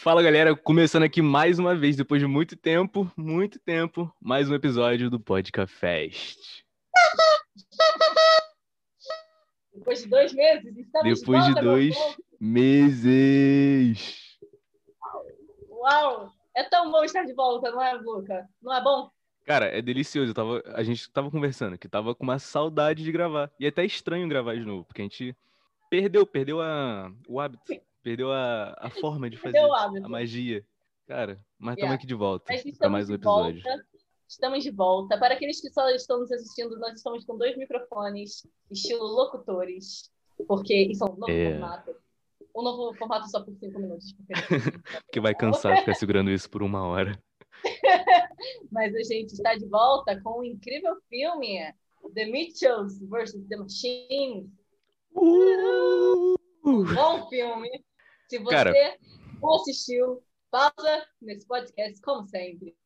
Fala galera, começando aqui mais uma vez, depois de muito tempo, muito tempo, mais um episódio do Podcast. Depois de dois meses, estamos Depois de, volta, dois meu povo. meses. Uau! É tão bom estar de volta, não é, Luca? Não é bom? Cara, é delicioso. Eu tava, a gente tava conversando que tava com uma saudade de gravar. E é até estranho gravar de novo, porque a gente perdeu, perdeu a, o hábito, perdeu a, a forma de fazer o a magia. Cara, mas estamos Yeah. aqui de volta para mais um de episódio. volta. Estamos de volta. Para aqueles que só estão nos assistindo, nós estamos com dois microfones, estilo locutores, porque isso é um novo É. formato. Um novo formato só por cinco minutos. porque- Porque vai cansar ficar segurando isso por uma hora. Mas a gente está de volta com um incrível filme, The Mitchells vs. The Machines. Uh! Bom filme. Se você Cara. não assistiu, pausa nesse podcast, como sempre.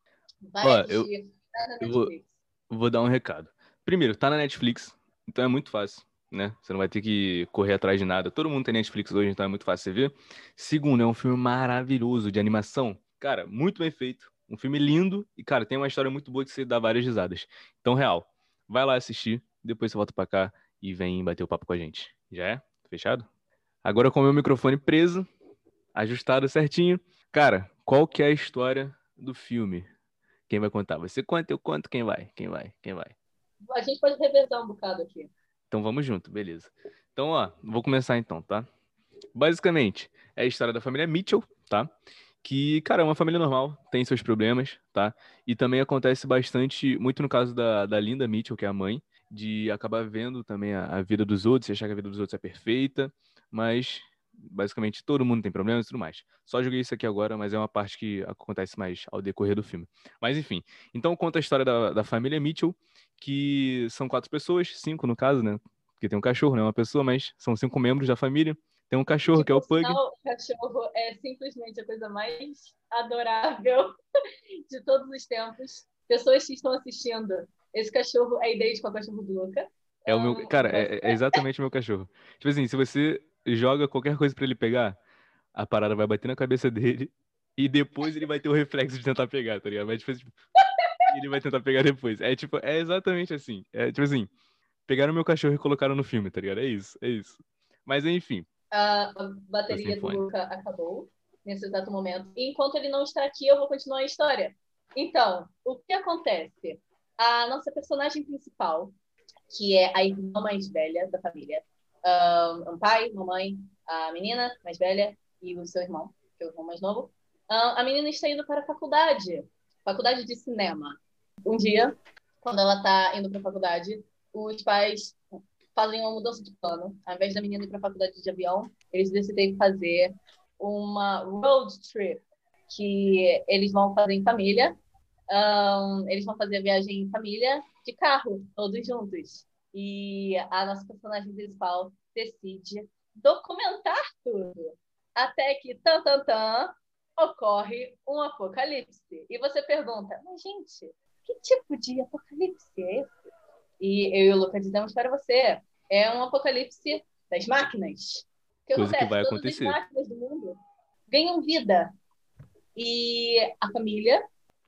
Vai Ó, eu- assistir. tá na eu vou-. Vou dar um recado. Primeiro, tá na Netflix, então é muito fácil, né? Você não vai ter que correr atrás de nada. Todo mundo tem Netflix hoje, então é muito fácil você ver. Segundo, é um filme maravilhoso de animação. Cara, muito bem feito. Um filme lindo e, cara, tem uma história muito boa que você dá várias risadas. Então, real, vai lá assistir, depois você volta pra cá e vem bater o papo com a gente. Já é? Fechado? Agora com o meu microfone preso, ajustado certinho. Cara, qual que é a história do filme? Quem vai contar? Você conta, eu conto, quem vai? Quem vai? Quem vai? A gente pode revezar um bocado aqui. Então vamos junto, beleza. Então, ó, vou começar então, tá? Basicamente, é a história da família Mitchell, tá? Que, cara, é uma família normal, tem seus problemas, tá? E também acontece bastante, muito no caso da, da Linda Mitchell, que é a mãe, de acabar vendo também a, a vida dos outros, e achar que a vida dos outros é perfeita, mas basicamente todo mundo tem problemas e tudo mais. Só joguei isso aqui agora, mas é uma parte que acontece mais ao decorrer do filme. Mas enfim, então conta a história da, da família Mitchell, que são quatro pessoas, cinco no caso, né? Porque tem um cachorro, não é uma pessoa, mas são cinco membros da família. Tem um cachorro, que é o Pug. o cachorro é simplesmente a coisa mais adorável de todos os tempos. Pessoas que estão assistindo, esse cachorro é idêntico ao cachorro do Luca. É o meu. Cara, é, é exatamente o meu cachorro. Tipo assim, se você joga qualquer coisa pra ele pegar, a parada vai bater na cabeça dele e depois ele vai ter o reflexo de tentar pegar, tá ligado? Vai tipo, tipo ele vai tentar pegar depois. É tipo, é exatamente assim. É tipo assim, pegaram meu cachorro e colocaram no filme, tá ligado? É isso, é isso. Mas enfim, A bateria sem do. Luca acabou nesse exato momento. E enquanto ele não está aqui, eu vou continuar a história. Então, o que acontece? A nossa personagem principal, que é a irmã mais velha da família, um, um pai, uma mãe, a menina mais velha e o seu irmão, que é o irmão mais novo. Ah, a menina está indo para a faculdade, faculdade de cinema. Um dia, quando ela está indo para a faculdade, os pais fazem uma mudança de plano. Ao invés da menina ir para a faculdade de avião, eles decidem fazer uma road trip, que eles vão fazer em família. Ahn, eles vão fazer a viagem em família de carro, todos juntos. E a nossa personagem principal decide documentar tudo. Até que, tan, tan, tan, ocorre um apocalipse. E você pergunta, mas gente, que tipo de apocalipse é esse? E eu e o Luca dizemos para você, é um apocalipse das máquinas. O que Coisa que acontece? vai Todas acontecer. as máquinas do mundo ganham vida. E a família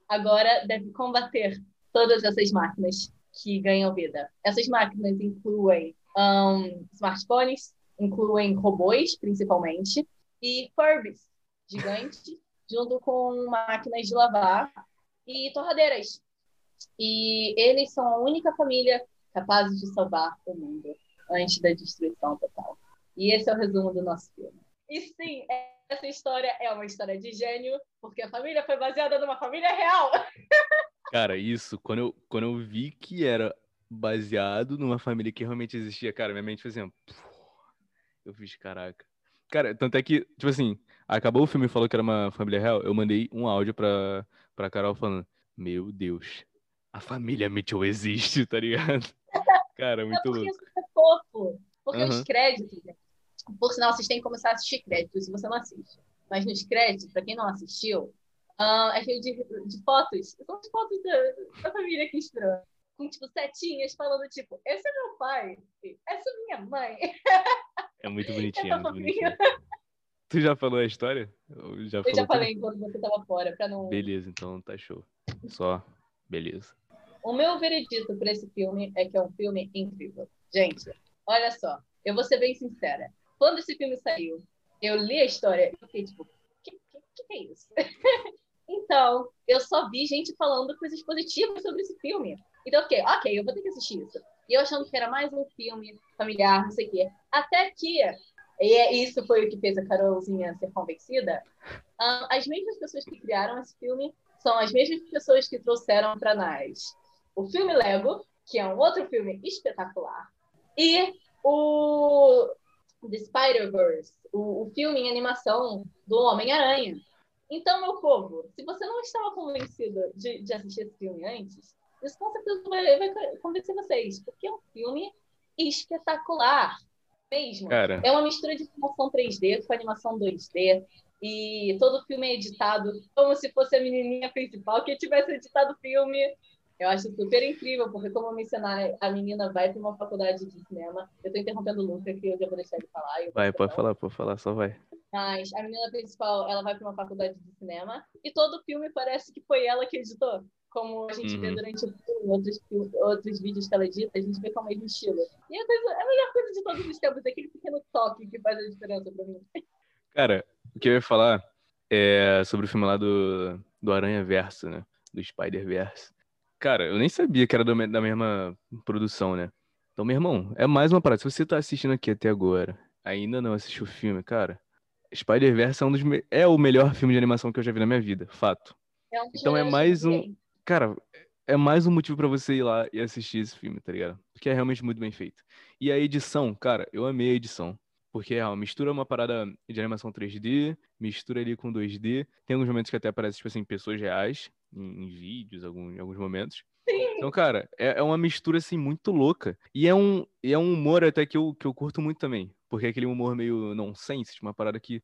agora deve combater todas essas máquinas que ganham vida. Essas máquinas incluem ahn, smartphones, incluem robôs, principalmente, e Furbies, gigantes, junto com máquinas de lavar e torradeiras. E eles são a única família capaz de salvar o mundo antes da destruição total. E esse é o resumo do nosso filme. E sim, essa história é uma história de gênio, porque a família foi baseada numa família real. cara, isso, quando eu, quando eu vi que era baseado numa família que realmente existia, cara, minha mente fazia. "Pô", Eu fiz, caraca. Cara, tanto é que, tipo assim, acabou o filme e falou que era uma família real, eu mandei um áudio pra, pra Carol falando: Meu Deus, a família Mitchell existe, tá ligado? Cara, É muito porque louco. isso é fofo. Porque Aham. os créditos? Por sinal, vocês têm que começar a assistir créditos se você não assiste. Mas nos créditos, pra quem não assistiu, ah, é cheio de, de fotos. São as fotos da, da família que inspirou. Com, tipo, setinhas falando, tipo, esse é meu pai, essa é minha mãe. É muito bonitinho, é muito bonitinho. Tu já falou a história? Eu já, eu já falei enquanto você tava fora, pra não. Beleza, então tá show. Só, beleza. O meu veredito pra esse filme é que é um filme incrível. Gente, olha só, eu vou ser bem sincera. Quando esse filme saiu, eu li a história e fiquei tipo, o que, que, que é isso? então, eu só vi gente falando coisas positivas sobre esse filme. Então, ok, ok, eu vou ter que assistir isso. E eu achando que era mais um filme familiar, não sei o quê. Até que, e é, isso foi o que fez a Carolzinha ser convencida, um, as mesmas pessoas que criaram esse filme são as mesmas pessoas que trouxeram para nós o filme Lego, que é um outro filme espetacular, e o The Spider-Verse, o, o filme em animação do Homem-Aranha. Então, meu povo, se você não estava convencido de, de assistir esse filme antes, isso com certeza vai, vai convencer vocês, porque é um filme espetacular mesmo. Cara. É uma mistura de animação 3D com animação 2D. E todo o filme é editado como se fosse a menininha principal que tivesse editado o filme. Eu acho super incrível, porque, como eu mencionar, a menina vai para uma faculdade de cinema. Eu estou interrompendo o Luca, que eu já vou deixar ele falar. Vai, pode não. falar, pode falar, só vai. Mas a menina principal, ela vai para uma faculdade de cinema. E todo o filme parece que foi ela que editou como a gente uhum. vê durante o filme, outros, outros vídeos que ela edita, a gente vê com o mesmo estilo. E a, coisa, a melhor coisa de todos os tempos é aquele pequeno toque que faz a diferença pra mim. Cara, o que eu ia falar é sobre o filme lá do, do Aranha Verso, né? Do Spider-Verse. Cara, eu nem sabia que era do, da mesma produção, né? Então, meu irmão, é mais uma parada. Se você tá assistindo aqui até agora, ainda não assistiu o filme, cara, Spider-Verse é, um dos é o melhor filme de animação que eu já vi na minha vida, fato. É um então é mais um, Cara, é mais um motivo para você ir lá e assistir esse filme, tá ligado? Porque é realmente muito bem feito. E a edição, cara, eu amei a edição. Porque é, mistura uma parada de animação 3D, mistura ali com 2D. Tem alguns momentos que até aparecem, tipo assim, pessoas reais, em, em vídeos, algum, em alguns momentos. Então, cara, é, é, uma mistura, assim, muito louca. E é um, é um humor até que eu, que eu curto muito também. Porque é aquele humor meio nonsense, tipo, uma parada que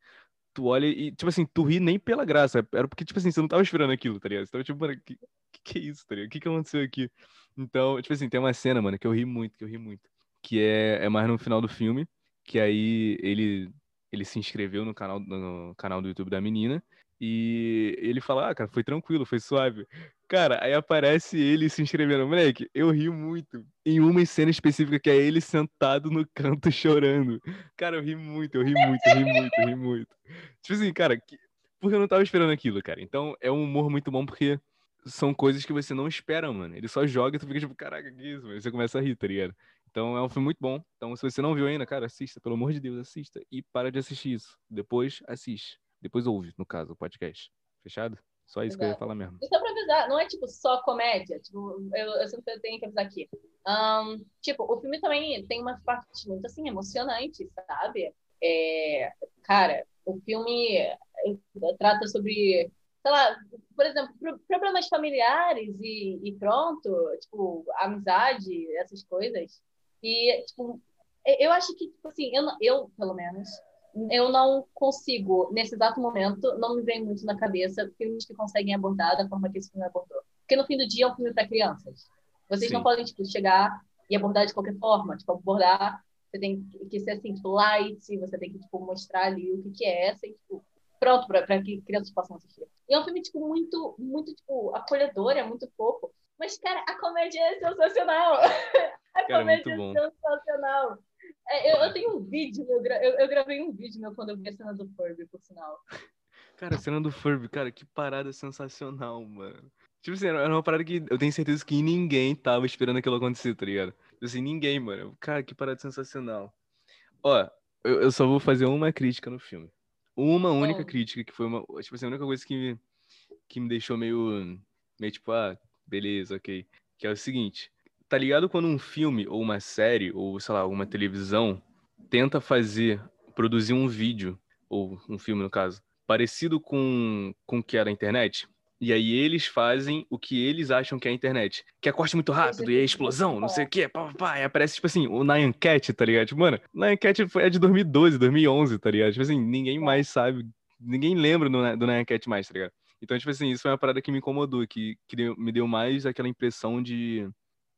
tu olha e, tipo assim, tu ri nem pela graça. Era porque, tipo assim, você não tava esperando aquilo, tá ligado? Você tava tipo, mano, que, que, que é isso, tá ligado? O que, que aconteceu aqui? Então, tipo assim, tem uma cena, mano, que eu ri muito, que eu ri muito. Que é, é mais no final do filme, que aí ele, ele se inscreveu no canal, no canal do YouTube da menina. E ele fala, ah, cara, foi tranquilo, foi suave. Cara, aí aparece ele se inscrevendo. Moleque, eu ri muito. Em uma cena específica que é ele sentado no canto chorando. Cara, eu ri muito, eu ri muito, eu ri muito, eu ri muito. Tipo assim, cara, que... porque eu não tava esperando aquilo, cara. Então é um humor muito bom porque são coisas que você não espera, mano. Ele só joga e tu fica tipo, caraca, que isso, mano? Você começa a rir, tá ligado? Então é um filme muito bom. Então, se você não viu ainda, cara, assista, pelo amor de Deus, assista. E para de assistir isso. Depois assiste. Depois ouve, no caso, o podcast. Fechado? Só isso Exato. que eu ia falar mesmo. E só pra avisar, não é tipo só comédia. Tipo, eu, eu sempre tenho que avisar aqui. Um, tipo, o filme também tem umas partes muito assim, emocionantes, sabe? É, cara, o filme eh, trata sobre, sei lá, por exemplo, problemas familiares e, e pronto, tipo, amizade, essas coisas. E, tipo, eu acho que, tipo assim, eu, eu pelo menos, eu não consigo, nesse exato momento, não me vem muito na cabeça filmes que conseguem abordar da forma que esse filme abordou. Porque no fim do dia é um filme para crianças. Vocês Sim. não podem, tipo, chegar e abordar de qualquer forma. Tipo, abordar, você tem que ser, assim, tipo, light, você tem que, tipo, mostrar ali o que, que é essa e, tipo, pronto para que crianças possam assistir. E é um filme, tipo, muito, muito, tipo, acolhedor, é muito fofo. Mas, cara, a comédia é sensacional. a cara, comédia é sensacional. É, eu, eu, tenho um vídeo, eu, eu, eu, gravei um vídeo meu quando eu vi a cena do Furby, por sinal. Cara, a cena do Furby, cara, que parada sensacional, mano. Tipo assim, era uma parada que eu tenho certeza que ninguém tava esperando aquilo acontecer, tá ligado? Tipo assim, ninguém, mano. Cara, que parada sensacional. Ó, eu, eu só vou fazer uma crítica no filme. Uma única crítica, que foi uma. Tipo assim, a única coisa que me, que me deixou meio. Meio tipo, ah, beleza, ok. Que é o seguinte tá ligado quando um filme ou uma série ou sei lá, uma televisão tenta fazer, produzir um vídeo ou um filme no caso, parecido com com o que era a internet? E aí eles fazem o que eles acham que é a internet. Que é corte muito rápido e é explosão, não sei o quê. Pá, pá, pá. E aparece, tipo assim, o Nyan Cat, tá ligado? Tipo, mano, Nyan Cat é de 2012, 2011, tá ligado? Tipo assim, ninguém mais sabe, ninguém lembra do, do Nyan Cat mais, tá ligado? Então, tipo assim, isso foi uma parada que me incomodou, que, que me deu mais aquela impressão de,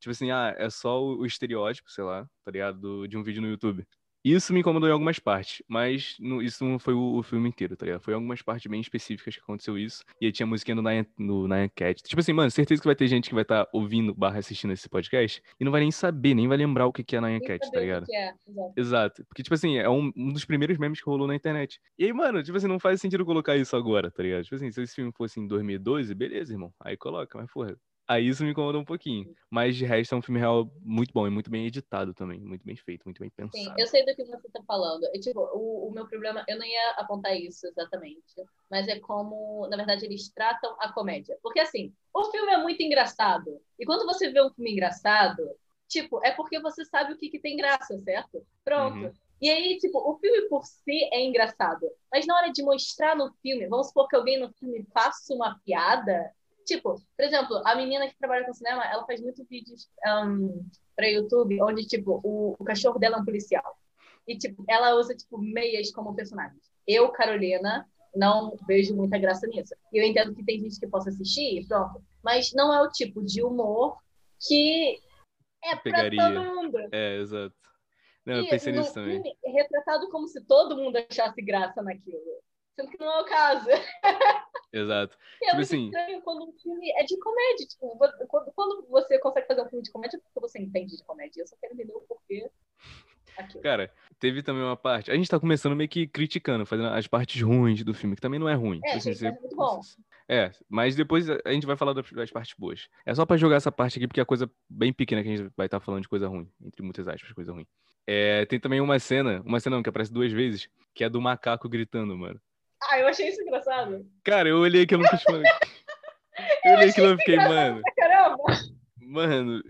Tipo assim, ah, é só o, estereótipo, sei lá, tá ligado? Do, de um vídeo no YouTube. Isso me incomodou em algumas partes, mas no, isso não foi o, o, filme inteiro, tá ligado? Foi algumas partes bem específicas que aconteceu isso. E aí tinha musiquinha no Nyan Cat. Tipo assim, mano, certeza que vai ter gente que vai estar tá ouvindo barra assistindo esse podcast e não vai nem saber, nem vai lembrar o que, que é Nyan Cat, tá ligado? É, exato. exato. Porque, tipo assim, é um, um, dos primeiros memes que rolou na internet. E aí, mano, tipo assim, não faz sentido colocar isso agora, tá ligado? Tipo assim, se esse filme fosse em 2012, beleza, irmão. Aí coloca, mas porra, Aí isso me incomodou um pouquinho. Mas de resto é um filme real muito bom e muito bem editado também. Muito bem feito, muito bem pensado. Sim, eu sei do que você tá falando. Eu, tipo, o, o meu problema, eu não ia apontar isso exatamente. Mas é como, na verdade, eles tratam a comédia. Porque assim, o filme é muito engraçado. E quando você vê um filme engraçado, tipo, é porque você sabe o que, que tem graça, certo? Pronto. Uhum. E aí, tipo, o filme por si é engraçado. Mas na hora de mostrar no filme, vamos supor que alguém no filme faça uma piada, Tipo, por exemplo, a menina que trabalha com cinema, ela faz muitos vídeos um, para YouTube, onde, tipo, o, o, cachorro dela é um policial. E, tipo, ela usa, tipo, meias como personagens. Eu, Carolina, não vejo muita graça nisso. E eu entendo que tem gente que possa assistir, pronto. Mas não é o tipo de humor que é Pegaria. pra todo mundo. É, exato. Não, eu pensei nisso também. É retratado como se todo mundo achasse graça naquilo. Sendo que não é o caso. Exato. É tipo muito assim... estranho quando um filme é de comédia. Tipo, quando você consegue fazer um filme de comédia, é porque você entende de comédia. Eu só quero entender o porquê. Aquilo. Cara, teve também uma parte. A gente tá começando meio que criticando, fazendo as partes ruins do filme, que também não é ruim. É, tipo, assim, é muito bom. É, mas depois a gente vai falar das partes boas. É só pra jogar essa parte aqui, porque é coisa bem pequena que a gente vai estar tá falando de coisa ruim, entre muitas aspas, coisa ruim. É, tem também uma cena, uma cena não, que aparece duas vezes, que é do macaco gritando, mano. Ah, eu achei isso engraçado. Cara, eu olhei aquilo no falei. Eu, eu olhei aquilo e fiquei, mano. Caramba! Mano,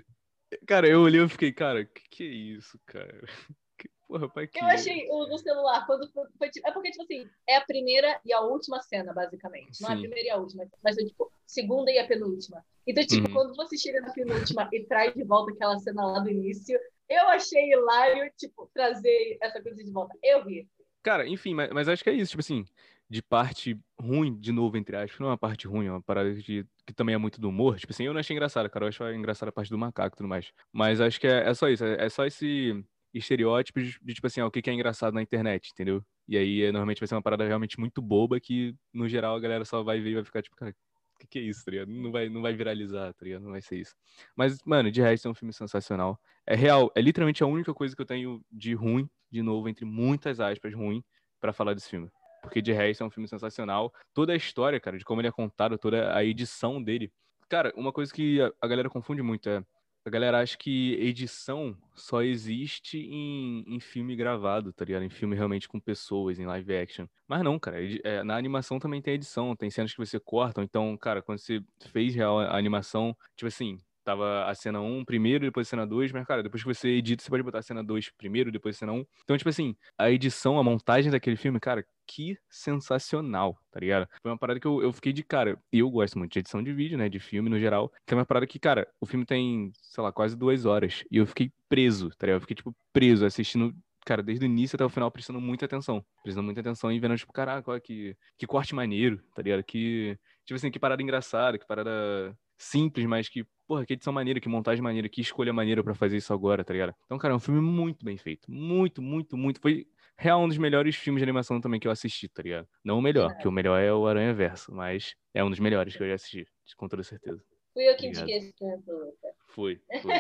cara, eu olhei e fiquei, cara, que que é isso, cara? Que, porra, pai, que... Eu achei o do celular, quando foi, foi, É porque, tipo assim, é a primeira e a última cena, basicamente. Não é a primeira e a última, mas é, tipo, segunda e a penúltima. Então, tipo, uhum. quando você chega na penúltima e traz de volta aquela cena lá do início, eu achei hilário, tipo, trazer essa coisa de volta. Eu ri. Cara, enfim, mas, mas acho que é isso, tipo assim, de parte ruim, de novo, entre aspas, não é uma parte ruim, é uma parada de, que também é muito do humor. Tipo assim, eu não achei engraçado, cara. Eu acho engraçada a parte do macaco e tudo mais. Mas acho que é, é só isso, é, é, só esse estereótipo de, de, tipo assim, ó, o que, que é engraçado na internet, entendeu? E aí, é, normalmente vai ser uma parada realmente muito boba que, no geral, a galera só vai ver e vai ficar tipo, cara, o que, que é isso, tá ligado? Não vai, não vai viralizar, tá ligado? Não vai ser isso. Mas, mano, de resto é um filme sensacional. É real, é literalmente a única coisa que eu tenho de ruim, de novo, entre muitas aspas, ruim, para falar desse filme porque de resto é um filme sensacional. Toda a história, cara, de como ele é contado, toda a edição dele. Cara, uma coisa que a galera confunde muito é. A galera acha que edição só existe em, em filme gravado, tá ligado? Em filme realmente com pessoas, em live action. Mas não, cara. É, na animação também tem edição, tem cenas que você corta. Então, cara, quando você fez real a animação, tipo assim, tava a cena 1 primeiro, depois a cena 2, mas, cara, depois que você edita, você pode botar a cena 2 primeiro, depois a cena 1. Então, tipo assim, a edição, a montagem daquele filme, cara, que sensacional, tá ligado? Foi uma parada que eu, eu fiquei de cara. E eu gosto muito de edição de vídeo, né? De filme no geral. Que é uma parada que, cara, o filme tem, sei lá, quase duas horas. E eu fiquei preso, tá ligado? Eu fiquei, tipo, preso assistindo cara, desde o início até o final, prestando muita atenção. Prestando muita atenção e vendo, tipo, caraca, olha que, que corte maneiro, tá ligado? Que, tipo assim, que parada engraçada, que parada simples, mas que, porra, que edição maneira, que montagem maneira, que escolha maneira para fazer isso agora, tá ligado? Então, cara, é um filme muito bem feito. Muito, muito, muito. Foi real um dos melhores filmes de animação também que eu assisti, tá ligado? Não o melhor, é. que o melhor é o Aranha Verso, mas é um dos melhores que eu já assisti, com toda certeza. Fui eu que indiquei esse filme pro Foi, foi.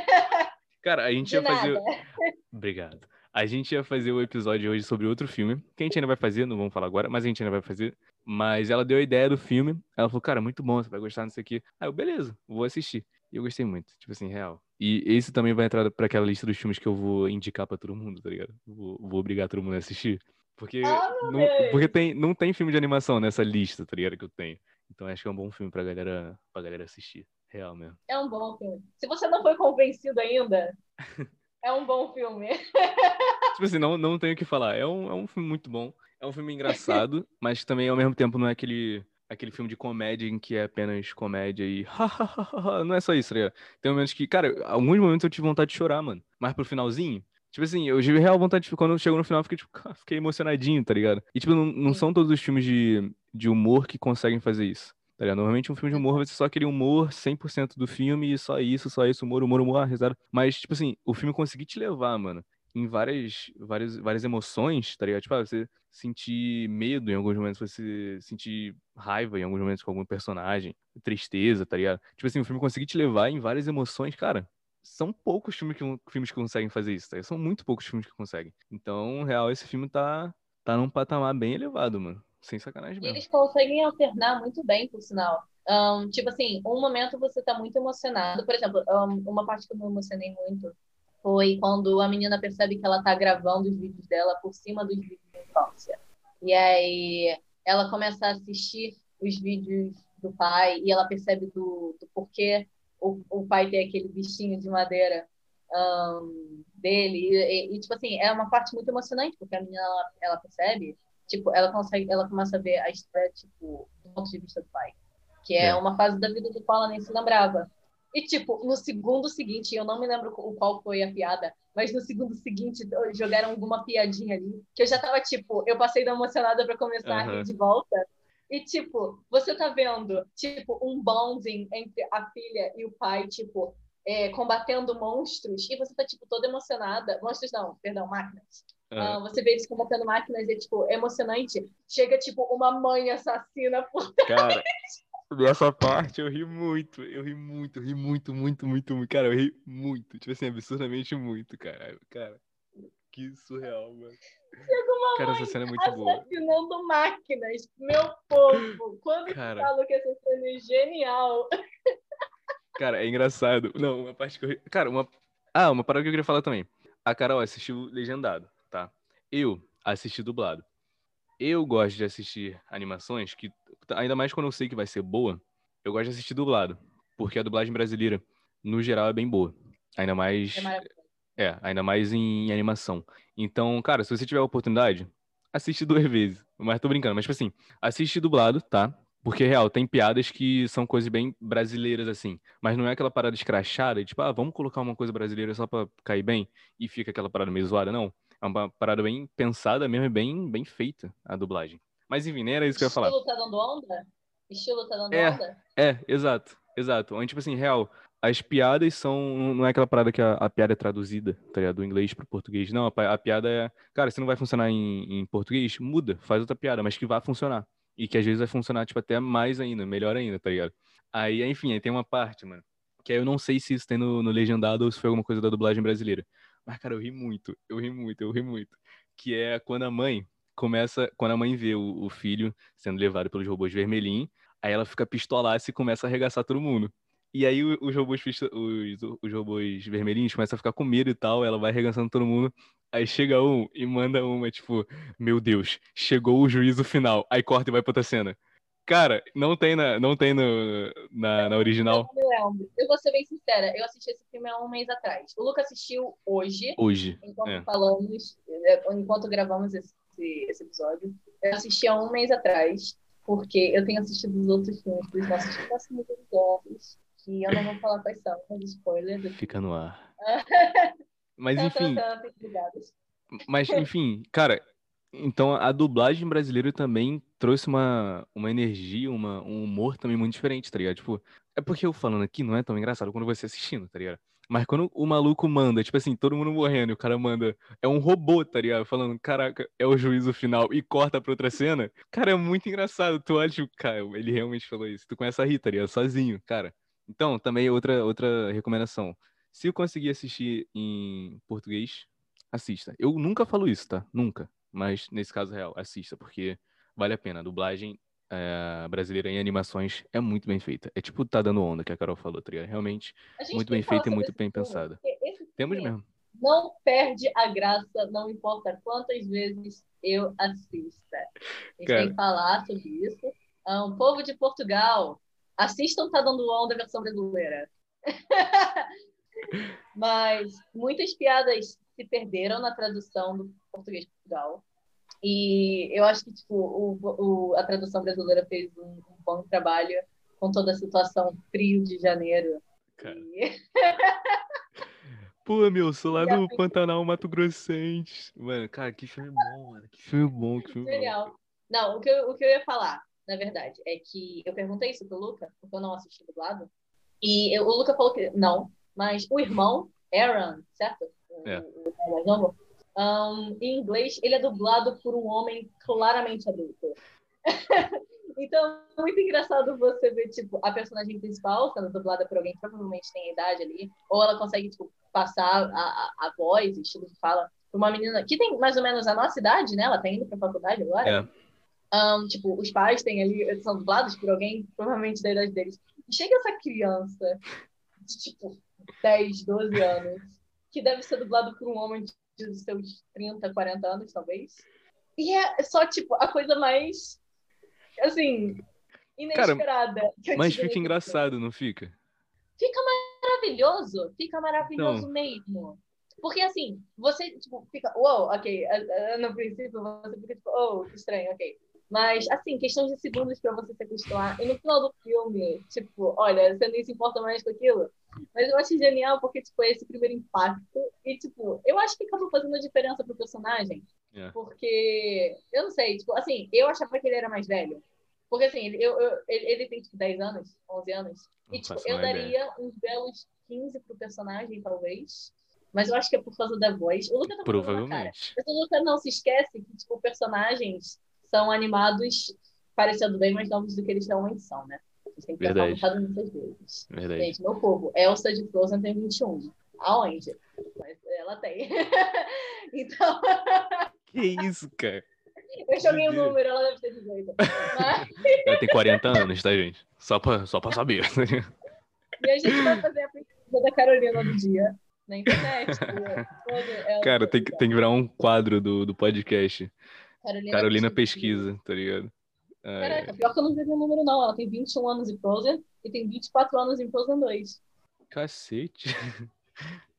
Cara, a gente de ia nada. fazer. Obrigado. A gente ia fazer o episódio hoje sobre outro filme, que a gente ainda vai fazer, não vamos falar agora, mas a gente ainda vai fazer. Mas ela deu a ideia do filme, ela falou, cara, muito bom, você vai gostar disso aqui. Aí eu, beleza, vou assistir. E eu gostei muito, tipo assim, real. E esse também vai entrar para aquela lista dos filmes que eu vou indicar para todo mundo, tá ligado? Vou, vou obrigar todo mundo a assistir. Porque, oh, não, porque tem, não tem filme de animação nessa lista, tá ligado? Que eu tenho. Então acho que é um bom filme pra galera, pra galera assistir. Real mesmo. É um bom filme. Se você não foi convencido ainda, É um bom filme. tipo assim, não, não tenho o que falar. É um, é um filme muito bom. É um filme engraçado, mas também ao mesmo tempo não é aquele, aquele filme de comédia em que é apenas comédia e. não é só isso, tá ligado? Tem momentos que, cara, alguns momentos eu tive vontade de chorar, mano. Mas pro finalzinho, Tipo assim, eu tive real vontade de. Quando chegou no final, eu fiquei, tipo, fiquei emocionadinho, tá ligado? E, tipo, não, não são todos os filmes de, de humor que conseguem fazer isso. Tá ligado? Normalmente um filme de humor vai ser só aquele humor 100% do filme e só isso, só isso, humor, humor, humor, risada. Mas, tipo assim, o filme conseguir te levar, mano, em várias, várias, várias emoções, tá ligado? Tipo, ah, você sentir medo em alguns momentos, você sentir raiva em alguns momentos com algum personagem, tristeza, tá ligado? Tipo assim, o filme conseguir te levar em várias emoções, cara. São poucos filmes que, filmes que conseguem fazer isso, tá? São muito poucos filmes que conseguem. Então, real, esse filme tá, tá num patamar bem elevado, mano. Sem sacanagem mesmo. E eles conseguem alternar muito bem, por sinal. Um, tipo assim, um momento você tá muito emocionado. Por exemplo, um, uma parte que eu me emocionei muito foi quando a menina percebe que ela tá gravando os vídeos dela por cima dos vídeos de infância. E aí ela começa a assistir os vídeos do pai e ela percebe do, do porquê o, o pai tem aquele bichinho de madeira um, dele. E, e, e, tipo assim, é uma parte muito emocionante, porque a menina, ela, ela percebe, tipo, ela consegue, ela começa a ver a história, tipo, do ponto de vista do pai. Que é, é. uma fase da vida do qual ela nem se lembrava. E, tipo, no segundo seguinte, eu não me lembro qual foi a piada, mas no segundo seguinte jogaram alguma piadinha ali, que eu já tava, tipo, eu passei da emocionada para começar uhum. a rir de volta. E, tipo, você tá vendo, tipo, um bonding entre a filha e o pai, tipo, é, combatendo monstros, e você tá, tipo, toda emocionada. Monstros não, perdão, máquinas. Uhum. Uh, você vê eles combatendo máquinas e é, tipo, emocionante. Chega, tipo, uma mãe assassina por trás. Cara, Nessa parte eu ri muito, eu ri muito, eu ri muito, muito, muito, muito. Cara, eu ri muito. Tipo assim, absurdamente muito, cara. Cara, que surreal, mano. Cara, essa cena é muito boa. Assassinando máquinas, meu povo. Quando cara... eu falo que essa cena é genial. Cara, é engraçado. Não, uma parte que eu ri... Cara, uma. Ah, uma parada que eu queria falar também. A Carol assistiu legendado, tá? Eu assisti dublado. Eu gosto de assistir animações que ainda mais quando eu sei que vai ser boa, eu gosto de assistir dublado, porque a dublagem brasileira, no geral, é bem boa. Ainda mais. É, é ainda mais em, em animação. Então, cara, se você tiver a oportunidade, assiste duas vezes. Mas tô brincando, mas tipo assim, assiste dublado, tá? Porque, real, tem piadas que são coisas bem brasileiras, assim. Mas não é aquela parada escrachada, tipo, ah, vamos colocar uma coisa brasileira só pra cair bem e fica aquela parada meio zoada, não. É uma parada bem pensada mesmo e bem, bem feita a dublagem. Mas enfim, nem era isso que eu ia falar. Estilo tá dando onda? Estilo tá dando é, onda? É, exato, exato. Onde, tipo assim, real, as piadas são. Não é aquela parada que a, a piada é traduzida, tá ligado? Do inglês pro português. Não, a, a, piada é. Cara, se não vai funcionar em, em português, muda, faz outra piada, mas que vai funcionar. E que às vezes vai funcionar, tipo, até mais ainda, melhor ainda, tá ligado? Aí, enfim, aí tem uma parte, mano. Que aí eu não sei se isso tem no, no legendado ou se foi alguma coisa da dublagem brasileira. Mas, cara, eu ri muito, eu ri muito, eu ri muito. Que é quando a mãe começa, quando a mãe vê o, o filho sendo levado pelos robôs vermelhinhos, aí ela fica pistolaça e começa a arregaçar todo mundo. E aí os robôs, os, os robôs vermelhinhos começam a ficar com medo e tal, ela vai arregaçando todo mundo. Aí chega um e manda uma, tipo, meu Deus, chegou o juízo final. Aí corta e vai pra outra cena. Cara, não tem na, não tem no, na, na original. Eu, lembro. eu vou ser bem sincera, eu assisti esse filme há um mês atrás. O Luca assistiu hoje. Hoje. Enquanto é. falamos, é, enquanto gravamos esse esse, esse episódio. Eu assisti há um mês atrás, porque eu tenho assistido os outros filmes dos nossos próximos episódios, que eu não vou falar quais são, mas spoiler. Fica no ar. mas enfim. mas enfim, cara, então a dublagem brasileira também trouxe uma, uma energia, uma, um humor também muito diferente, tá ligado? Tipo, é porque eu falando aqui não é tão engraçado quando você assistindo, tá ligado? Mas quando o maluco manda, tipo assim, todo mundo morrendo e o cara manda, é um robô, tá ligado? Falando, caraca, é o juízo final e corta pra outra cena. Cara, é muito engraçado. Tu tipo, cara, ele realmente falou isso. Tu conhece a Rita, tá? Sozinho, cara. Então, também outra, outra recomendação. Se eu conseguir assistir em português, assista. Eu nunca falo isso, tá? Nunca. Mas nesse caso real, assista, porque vale a pena. A dublagem é, brasileira em animações é muito bem feita. É tipo Tá Dando Onda, que a Carol falou, tá Realmente muito bem feita e muito bem pensada. Temos mesmo. Não perde a graça, não importa quantas vezes eu assista. A gente Cara. tem que falar sobre isso. Um, povo de Portugal, assistam Tá Dando Onda, versão brasileira. Mas muitas piadas se perderam na tradução do português de Portugal. E eu acho que tipo, o, o, a tradução brasileira fez um, um, bom trabalho com toda a situação frio de janeiro. Cara. E... Pô, meu, sou lá do Pantanal Mato Grossense. Mano, cara, que filme bom, mano. Que filme bom, que filme Genial. bom. Não, o que, eu, o que eu ia falar, na verdade, é que eu perguntei isso pro Luca, porque eu não assisti dublado. E eu, o Luca falou que não, mas o irmão, Aaron, certo? É. O, o, o novo, Um, em inglês, ele é dublado por um homem claramente adulto. então, é muito engraçado você ver, tipo, a personagem principal sendo dublada por alguém que provavelmente tem a idade ali, ou ela consegue, tipo, passar a, a, a voz, estilo de fala, pra uma menina que tem mais ou menos a nossa idade, né? Ela tá indo pra faculdade agora. É. Um, tipo, os pais têm ali, são dublados por alguém, provavelmente da idade deles. E chega essa criança de, tipo, 10, 12 anos, que deve ser dublado por um homem de seus 30, 40 anos, talvez. E é só, tipo, a coisa mais, assim, inesperada. Cara, mas fica engraçado, não fica? Fica maravilhoso. Fica maravilhoso então... mesmo. Porque assim, você tipo, fica, uou, wow, ok. No princípio você fica tipo, oh, estranho, ok. Mas, assim, questão de segundos para você se acostumar. E no final do filme, tipo, olha, você nem se importa mais com aquilo. Mas eu acho genial porque, tipo, é esse primeiro impacto. E, tipo, eu acho que acabou fazendo a diferença pro personagem. Yeah. É. Porque, eu não sei, tipo, assim, eu achava que ele era mais velho. Porque, assim, ele, eu, eu, ele, ele tem, tipo, 10 anos, 11 anos. E, tipo, eu daria ideia. uns belos 15 pro personagem, talvez. Mas eu acho que é por causa da voz. O Luca tá Provavelmente. Mas o Luca não se esquece que, tipo, personagens são animados parecendo bem mais novos do que eles realmente são, né? Gente tem que Verdade. pensar muitas vezes. Verdade. Gente, meu povo, Elsa de Frozen tem 21. Aonde? Mas ela tem. então. que isso, cara? Eu joguei o número, ela deve ter 18. Mas... Ela tem 40 anos, tá, gente? Só pra, só pra saber. e a gente vai fazer a pesquisa da Carolina do dia na internet. Cara, tem, tem que virar um quadro do, do podcast. Carolina, Carolina pesquisa. pesquisa, tá ligado? Caraca, é... pior que eu não vi o número, não. Ela tem 21 anos em Frozen e tem 24 anos em Frozen 2. Cacete.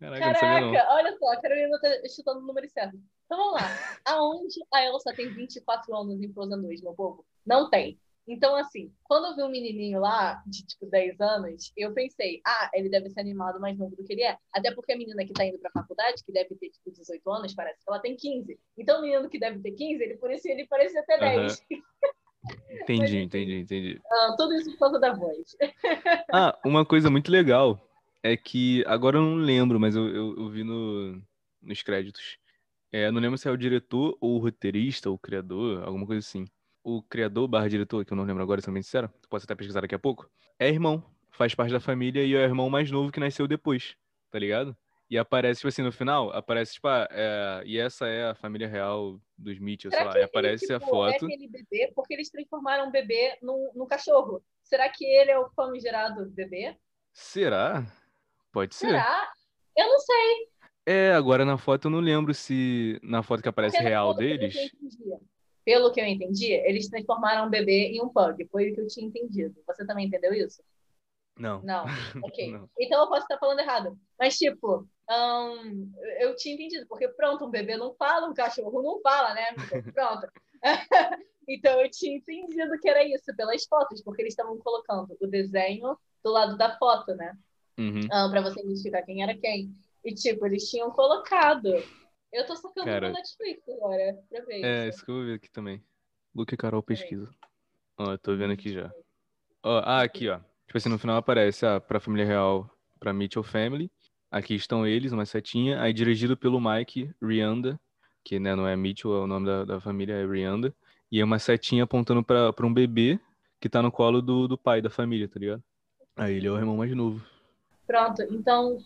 Caraca, Caraca olha só, a Carolina tá chutando o número certo. Então vamos lá. Aonde a Elsa tem 24 anos em Frozen 2, meu povo? Não tem. Então, assim, quando eu vi um menininho lá, de tipo 10 anos, eu pensei, ah, ele deve ser animado mais novo do que ele é. Até porque a menina que tá indo pra faculdade, que deve ter tipo 18 anos, parece que ela tem 15. Então, o menino que deve ter 15, ele por isso ele parecia ter 10. Uhum. Entendi, entendi, entendi. Ah, tudo isso por causa da voz. ah, uma coisa muito legal é que, agora eu não lembro, mas eu, eu, eu vi no, nos créditos. É, não lembro se é o diretor ou o roteirista ou o criador, alguma coisa assim o criador barra diretor, que eu não lembro agora, sendo bem sincero, posso até pesquisar daqui a pouco, é irmão, faz parte da família e é o irmão mais novo que nasceu depois, tá ligado? E aparece, tipo assim, no final, aparece, tipo, ah, é, e essa é a família real dos Mitchell, sei lá, e aparece tipo, a foto. É aquele bebê, porque eles transformaram o bebê num, num cachorro. Será que ele é o famigerado bebê? Será? Pode ser. Será? Eu não sei. É, agora na foto eu não lembro se na foto que aparece porque real deles pelo que eu entendi, eles transformaram o bebê em um pug. Foi o que eu tinha entendido. Você também entendeu isso? Não. Não. Ok. Não. Então eu posso estar falando errado. Mas, tipo, um, eu tinha entendido, porque pronto, um bebê não fala, um cachorro não fala, né? Pronto. então eu tinha entendido que era isso, pelas fotos, porque eles estavam colocando o desenho do lado da foto, né? Uhum. Um, para você identificar quem era quem. E, tipo, eles tinham colocado eu tô sacando Cara, no Netflix agora, pra ver É, isso que eu vou ver aqui também. Luke e Carol pesquisa. Ó, eu tô vendo aqui já. Ó, ah, aqui, ó. Tipo assim, no final aparece, ah, pra família real, pra Mitchell Family. Aqui estão eles, uma setinha. Aí dirigido pelo Mike Rianda, que né, não é Mitchell, é o nome da, da família, é Rianda. E é uma setinha apontando pra um bebê que tá no colo do, do pai da família, tá ligado? Aí ele é o irmão mais novo. Pronto, então.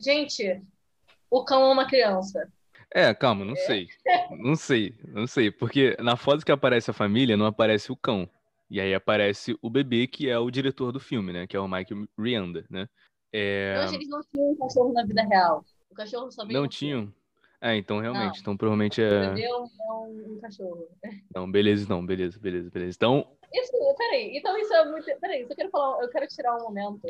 Gente, o cão é uma criança. É, calma, não é. sei. Não sei, não sei. Porque na foto que aparece a família, não aparece o cão. E aí aparece o bebê, que é o diretor do filme, né? Que é o Mike Rianda, né? É... Eu achei que eles não tinham um cachorro na vida real. O cachorro só veio Não tinham? É, então realmente. Não. Então provavelmente é. O bebê é um, cachorro. Não, beleza, então, beleza, beleza, beleza. Então. Isso, peraí. Então isso é muito. Peraí, eu quero falar. Eu quero tirar um momento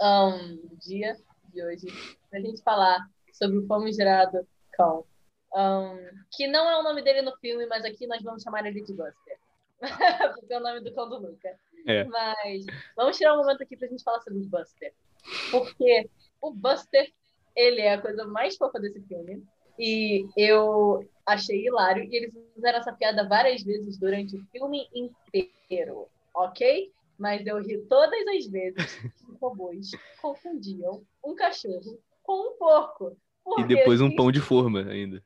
um, dia de hoje pra gente falar sobre o famigerado cão. Um, que não é o nome dele no filme, mas aqui nós vamos chamar ele de Buster. Porque é o nome do cão do Luca. É. Mas vamos tirar um momento aqui pra gente falar sobre o Buster. Porque o Buster, ele é a coisa mais fofa desse filme. E eu achei hilário. E eles fizeram essa piada várias vezes durante o filme inteiro, ok? Mas eu ri todas as vezes que robôs confundiam um cachorro com um porco. e depois um pão de forma ainda.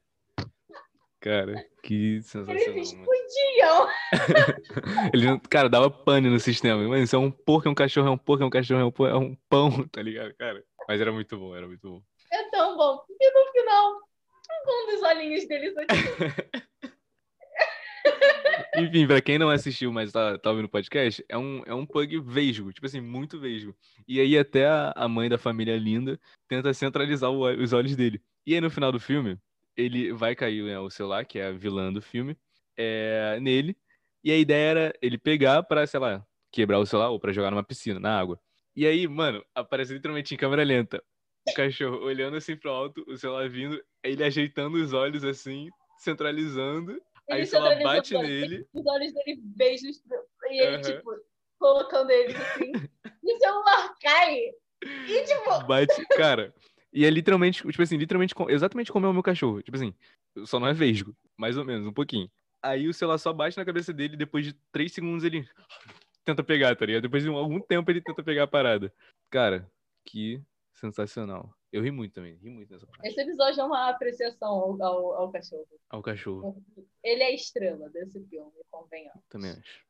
Cara, que sensacional. Eles explodiam! Ele, cara, dava pane no sistema. Mano, isso é um porco, é um cachorro, é um porco, é um cachorro, é um, porco, é um pão, tá ligado, cara? Mas era muito bom, era muito bom. É tão bom. E no final, um dos olhinhos deles aqui. Enfim, pra quem não assistiu, mas tá, tá ouvindo o podcast, é um, é um pug vesgo, tipo assim, muito vesgo. E aí até a, a mãe da família linda tenta centralizar o, os olhos dele. E aí no final do filme, ele vai cair né, o celular, que é a vilã do filme, é, nele. E a ideia era ele pegar pra, sei lá, quebrar o celular ou pra jogar numa piscina, na água. E aí, mano, aparece literalmente em câmera lenta o cachorro olhando assim pro alto, o celular vindo, ele ajeitando os olhos assim, centralizando Aí o celular bate nele. Os olhos dele beijos e ele, uhum. tipo, colocando eles assim. e o celular cai. E, tipo. Bate, cara. E é literalmente, tipo assim, literalmente, exatamente como é o meu cachorro. Tipo assim, só não é vesgo, mais ou menos, um pouquinho. Aí o celular só bate na cabeça dele, depois de três segundos ele tenta pegar, tá ligado? Depois de algum tempo ele tenta pegar a parada. Cara, que sensacional. Eu ri muito também, ri muito nessa parte. Esse episódio é uma apreciação ao, ao, ao cachorro. Ao cachorro. Ele é estrela desse filme, convenhamos. Também acho.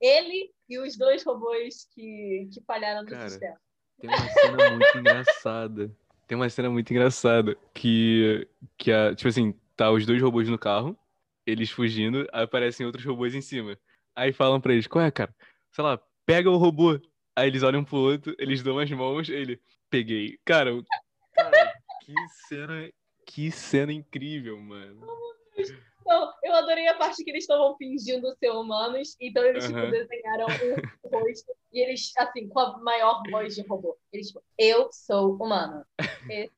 Ele e os dois robôs que, que falharam no Cara, sistema. Tem uma cena muito engraçada. Tem uma cena muito engraçada que, que a, tipo assim, tá os dois robôs no carro, eles fugindo, aí aparecem outros robôs em cima. Aí falam pra eles, qual é, cara? Sei lá, pega o robô. Aí eles olham pro outro, eles dão as mãos, ele, peguei. Cara, cara que cena, que cena incrível, mano. Não, eu adorei a parte que eles estavam fingindo ser humanos, então eles uhum. tipo, desenharam um rosto e eles, assim, com a maior voz de robô. Eles, tipo, eu sou humano. Esse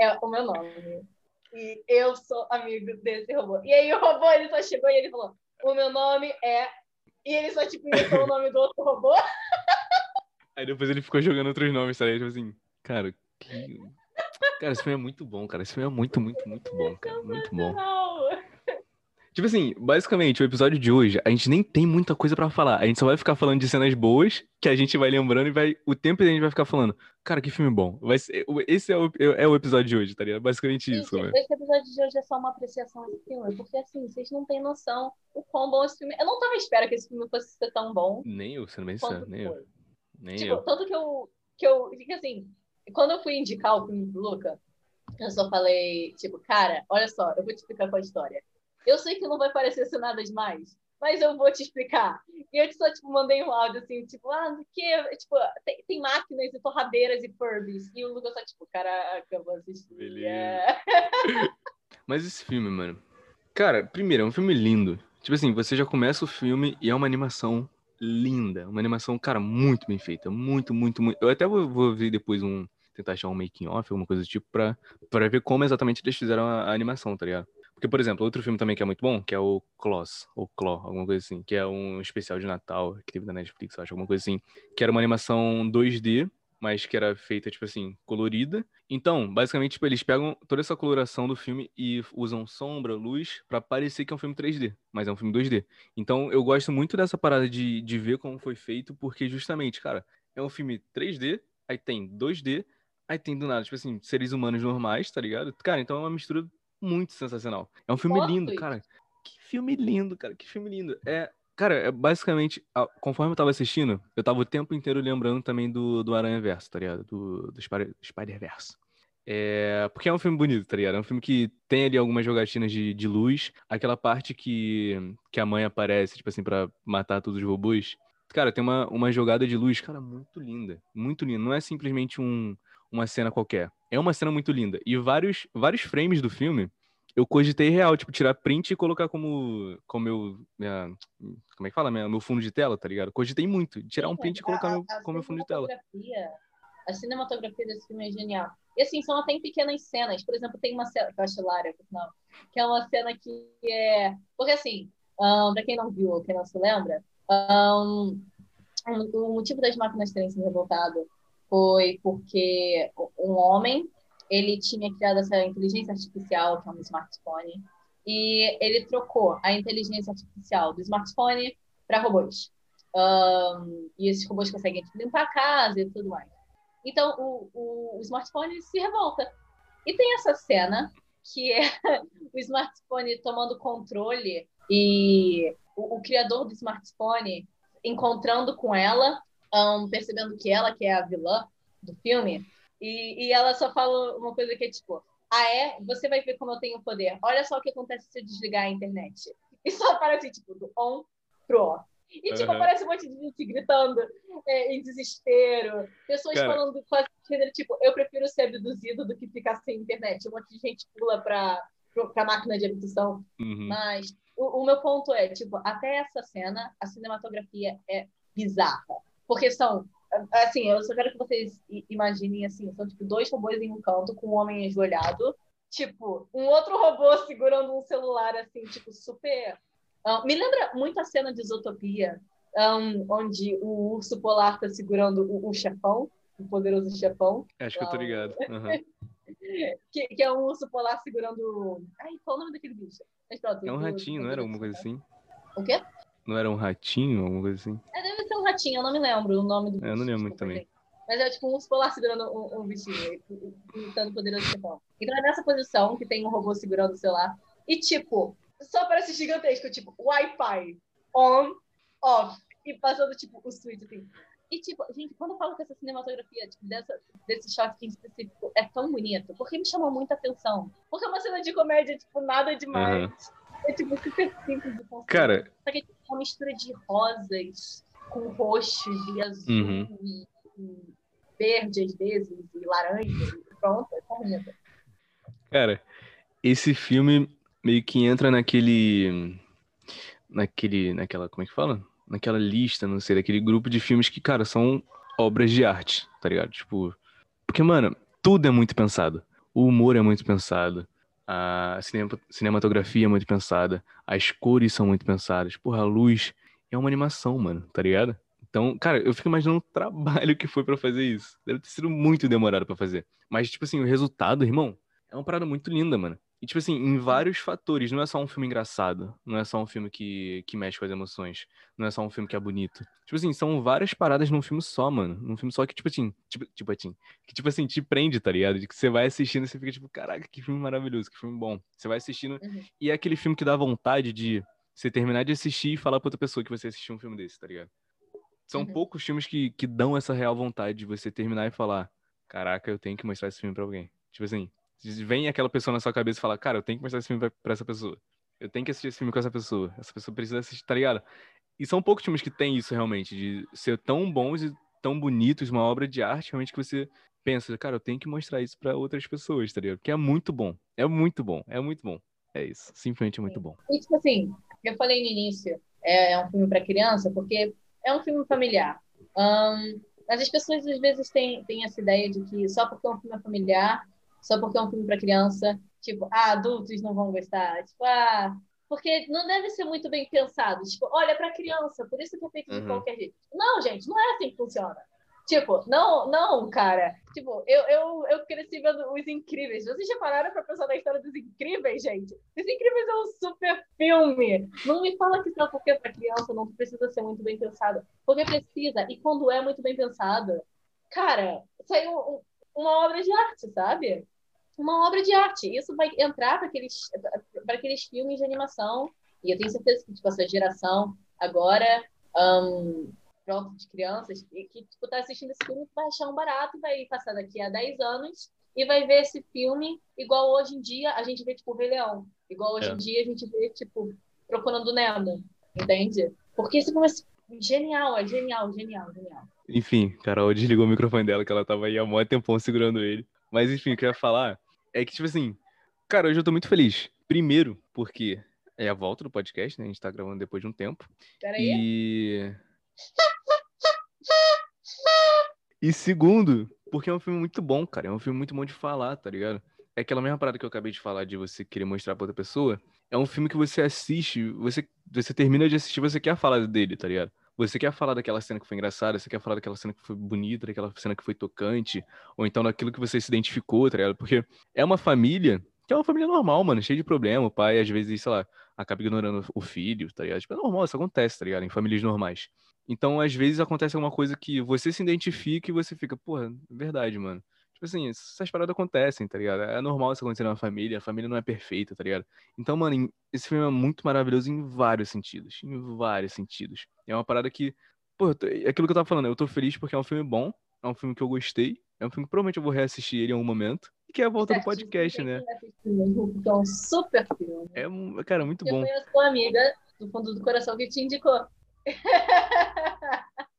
é o meu nome. E eu sou amigo desse robô. E aí o robô, ele só chegou e ele falou, o meu nome é... E ele só, tipo, inventou o nome do outro robô. Aí depois ele ficou jogando outros nomes, sabe? Tipo assim, cara, que... Cara, esse filme é muito bom, cara. Esse filme é muito, muito, muito bom, cara. Muito bom. Tipo assim, basicamente, o episódio de hoje, a gente nem tem muita coisa para falar. A gente só vai ficar falando de cenas boas, que a gente vai lembrando e vai. O tempo a gente vai ficar falando. Cara, que filme bom. Vai ser, esse é o, é o episódio de hoje, tá ligado? Basicamente Gente, isso? Esse episódio de hoje é só uma apreciação desse filme. Porque assim, vocês não têm noção o quão bom esse filme. Eu não tava à espera que esse filme fosse ser tão bom. Nem eu, sendo bem sincero, nem eu. Nem tipo, eu. tanto que eu. Que eu. Assim, quando eu fui indicar o filme pro Luca, eu só falei, tipo, cara, olha só, eu vou te explicar qual é a história. Eu sei que não vai parecer ser nada demais, mas eu vou te explicar. E eu só, tipo, mandei um áudio assim, tipo, ah, que? Tipo, tem, tem máquinas e torradeiras e Furbies. E o Lucas só, tipo, caraca, eu vou assistir. Beleza. Mas esse filme, mano. Cara, primeiro, é um filme lindo. Tipo assim, você já começa o filme e é uma animação linda. Uma animação, cara, muito bem feita. Muito, muito, muito. Eu até vou, vou ver depois um. Tentar achar um making off, alguma coisa do tipo, pra, pra ver como exatamente eles fizeram a, a animação, tá ligado? Porque, por exemplo, outro filme também que é muito bom, que é o Claws, ou Claw, alguma coisa assim, que é um especial de Natal que teve na Netflix, acho, alguma coisa assim, que era uma animação 2D, mas que era feita, tipo assim, colorida. Então, basicamente, tipo, eles pegam toda essa coloração do filme e usam sombra, luz, para parecer que é um filme 3D, mas é um filme 2D. Então, eu gosto muito dessa parada de, de ver como foi feito, porque justamente, cara, é um filme 3D, aí tem 2D, aí tem do nada, tipo assim, seres humanos normais, tá ligado? Cara, então é uma mistura muito sensacional. É um filme lindo, cara. Que filme lindo, cara, que filme lindo. É, Cara, é basicamente, conforme eu tava assistindo, eu tava o tempo inteiro lembrando também do, do Aranha Verso, tá ligado? Do, do Spider-Verse. É, porque é um filme bonito, tá ligado? É um filme que tem ali algumas jogatinas de, de luz. Aquela parte que, que a mãe aparece, tipo assim, pra matar todos os robôs. Cara, tem uma, uma jogada de luz, cara, muito linda. Muito linda. Não é simplesmente um, uma cena qualquer. É uma cena muito linda. E vários, vários frames do filme eu cogitei real, tipo, tirar print e colocar como, como meu, minha, como é que fala, minha, meu fundo de tela, tá ligado? Cogitei muito, tirar um print e colocar a, meu, a como meu fundo de tela. A cinematografia desse filme é genial. E assim, são até em pequenas cenas. Por exemplo, tem uma cena que eu acho hilária, não, que é uma cena que é. Porque assim, um, pra quem não viu, quem não se lembra, um, o motivo das máquinas terem sido revoltado foi porque um homem ele tinha criado essa inteligência artificial, que é um smartphone, e ele trocou a inteligência artificial do smartphone para robôs. Um, e esses robôs conseguem tipo, limpar a casa e tudo mais. Então, o, o, o, smartphone se revolta. E tem essa cena que é o smartphone tomando controle e o, o criador do smartphone encontrando com ela, um, percebendo que ela que é a vilã do filme, e, e ela só fala uma coisa que é tipo, ah é? Você vai ver como eu tenho poder. Olha só o que acontece se eu desligar a internet. E só aparece, tipo, do on pro off. E, tipo, uhum. aparece um monte de gente gritando é, em desespero. Pessoas Cara... falando quase tipo, eu prefiro ser abduzido do que ficar sem internet. Um monte de gente pula pra, pra máquina de abdução. Uhum. Mas o, o, meu ponto é, tipo, até essa cena, a cinematografia é bizarra. Porque são, assim, eu só quero que vocês imaginem, assim, são, tipo, dois robôs em um canto com um homem ajoelhado. Tipo, um outro robô segurando um celular, assim, tipo, super Uh, me lembra muito a cena de Isotopia, um, onde o urso polar está segurando o, o, chefão, o poderoso chefão. Acho que eu tô ligado. Uhum. que, que, é um urso polar segurando. Ai, qual o nome daquele bicho? Mas, pronto, é um ratinho, não era alguma coisa assim? O quê? Não era um ratinho, alguma coisa assim? É, deve ser um ratinho, eu não me lembro o nome do bicho. É, eu não lembro muito também. Mas é tipo um urso polar segurando um, um bichinho, lutando o poderoso chefão. Então é nessa posição que tem um robô segurando o celular. E tipo, só parece gigantesco, tipo, Wi-Fi, on, off, e passando, tipo, o switch, assim. E, tipo, gente, quando eu falo que essa cinematografia, tipo, dessa, desse shot em específico é tão bonito, porque me chamou muita atenção. Porque é uma cena de comédia, tipo, nada demais. Uhum. É, tipo, super simples de construir. Cara... Só que é tipo, uma mistura de rosas com roxos e azul uhum. e, e, verde, às vezes, e laranja, e pronto, é bonito. Cara, esse filme meio que entra naquele. naquele. naquela. como é que fala? Naquela lista, não sei, daquele grupo de filmes que, cara, são obras de arte, tá ligado? Tipo. Porque, mano, tudo é muito pensado. O humor é muito pensado. A cinematografia é muito pensada. As cores são muito pensadas. Porra, a luz é uma animação, mano, tá ligado? Então, cara, eu fico imaginando o trabalho que foi para fazer isso. Deve ter sido muito demorado para fazer. Mas, tipo assim, o resultado, irmão, é uma parada muito linda, mano. E, tipo assim, em vários fatores. Não é só um filme engraçado. Não é só um filme que, que mexe com as emoções. Não é só um filme que é bonito. Tipo assim, são várias paradas num filme só, mano. Num filme só que, tipo assim, tipo, tipo assim, que, tipo assim, te prende, tá ligado? De que você vai assistindo e você fica, tipo, caraca, que filme maravilhoso, que filme bom. Você vai assistindo. Uhum. E é aquele filme que dá vontade de você terminar de assistir e falar pra outra pessoa que você assistiu um filme desse, tá ligado? São uhum. poucos filmes que, que dão essa real vontade de você terminar e falar, caraca, eu tenho que mostrar esse filme pra alguém. Tipo assim, vem aquela pessoa na sua cabeça e fala, cara, eu tenho que mostrar esse filme pra, pra, essa pessoa. Eu tenho que assistir esse filme com essa pessoa. Essa pessoa precisa assistir, tá ligado? E são poucos filmes que tem isso realmente, de ser tão bons e tão bonitos, uma obra de arte, realmente que você pensa, cara, eu tenho que mostrar isso para outras pessoas, tá ligado? Porque é muito bom. É muito bom. É muito bom. É isso. Simplesmente muito bom. E, tipo assim, eu falei no início, é, é um filme para criança, porque é um filme familiar. Um, mas as pessoas às vezes têm, têm essa ideia de que só porque é um filme familiar só porque é um filme para criança, tipo, ah, adultos não vão gostar, tipo, ah, porque não deve ser muito bem pensado, tipo, olha para criança, por isso que é feito de uhum. qualquer jeito. Não, gente, não é assim que funciona. Tipo, não, não, cara. Tipo, eu, eu, eu cresci vendo Os Incríveis. Vocês já pararam pra pensar na história dos Incríveis, gente? Os Incríveis é um super filme. Não me fala que só porque é pra criança não precisa ser muito bem pensado. Porque precisa. E quando é muito bem pensado, cara, saiu uma obra de arte, sabe? Uma obra de arte. Isso vai entrar para aqueles, para aqueles filmes de animação. E eu tenho certeza que tipo, essa geração agora, um, pronto, de crianças, que tipo, tá assistindo esse filme vai achar um barato, vai passar daqui a 10 anos e vai ver esse filme igual hoje em dia a gente vê, tipo, o Rei Leão. Igual hoje é. em dia a gente vê, tipo, Procurando Nemo. Entende? Porque esse filme é genial, é genial, genial, genial. Enfim, Carol desligou o microfone dela, que ela tava aí há muito tempão segurando ele. Mas enfim, o que eu ia falar é que, tipo assim, cara, hoje eu tô muito feliz. Primeiro, porque é a volta do podcast, né? A gente tá gravando depois de um tempo. Peraí. E. E segundo, porque é um filme muito bom, cara. É um filme muito bom de falar, tá ligado? É aquela mesma parada que eu acabei de falar de você querer mostrar pra outra pessoa. É um filme que você assiste, você, você termina de assistir, você quer falar dele, tá ligado? Você quer falar daquela cena que foi engraçada, você quer falar daquela cena que foi bonita, daquela cena que foi tocante, ou então daquilo que você se identificou, tá ligado? Porque é uma família que é uma família normal, mano, cheia de problema. O pai, às vezes, sei lá, acaba ignorando o filho, tá ligado? Tipo, é normal, isso acontece, tá ligado? Em famílias normais. Então, às vezes, acontece alguma coisa que você se identifica e você fica, porra, é verdade, mano. Tipo assim, essas paradas acontecem, tá ligado? É normal isso acontecer na família, a família não é perfeita, tá ligado? Então, mano, esse filme é muito maravilhoso em vários sentidos. Em vários sentidos. É uma parada que. Pô, é aquilo que eu tava falando, eu tô feliz porque é um filme bom, é um filme que eu gostei, é um filme que provavelmente eu vou reassistir ele em algum momento. E que é a volta do podcast, né? É um super filme. É, cara, muito bom. Eu conheço uma amiga do fundo do coração que te indicou.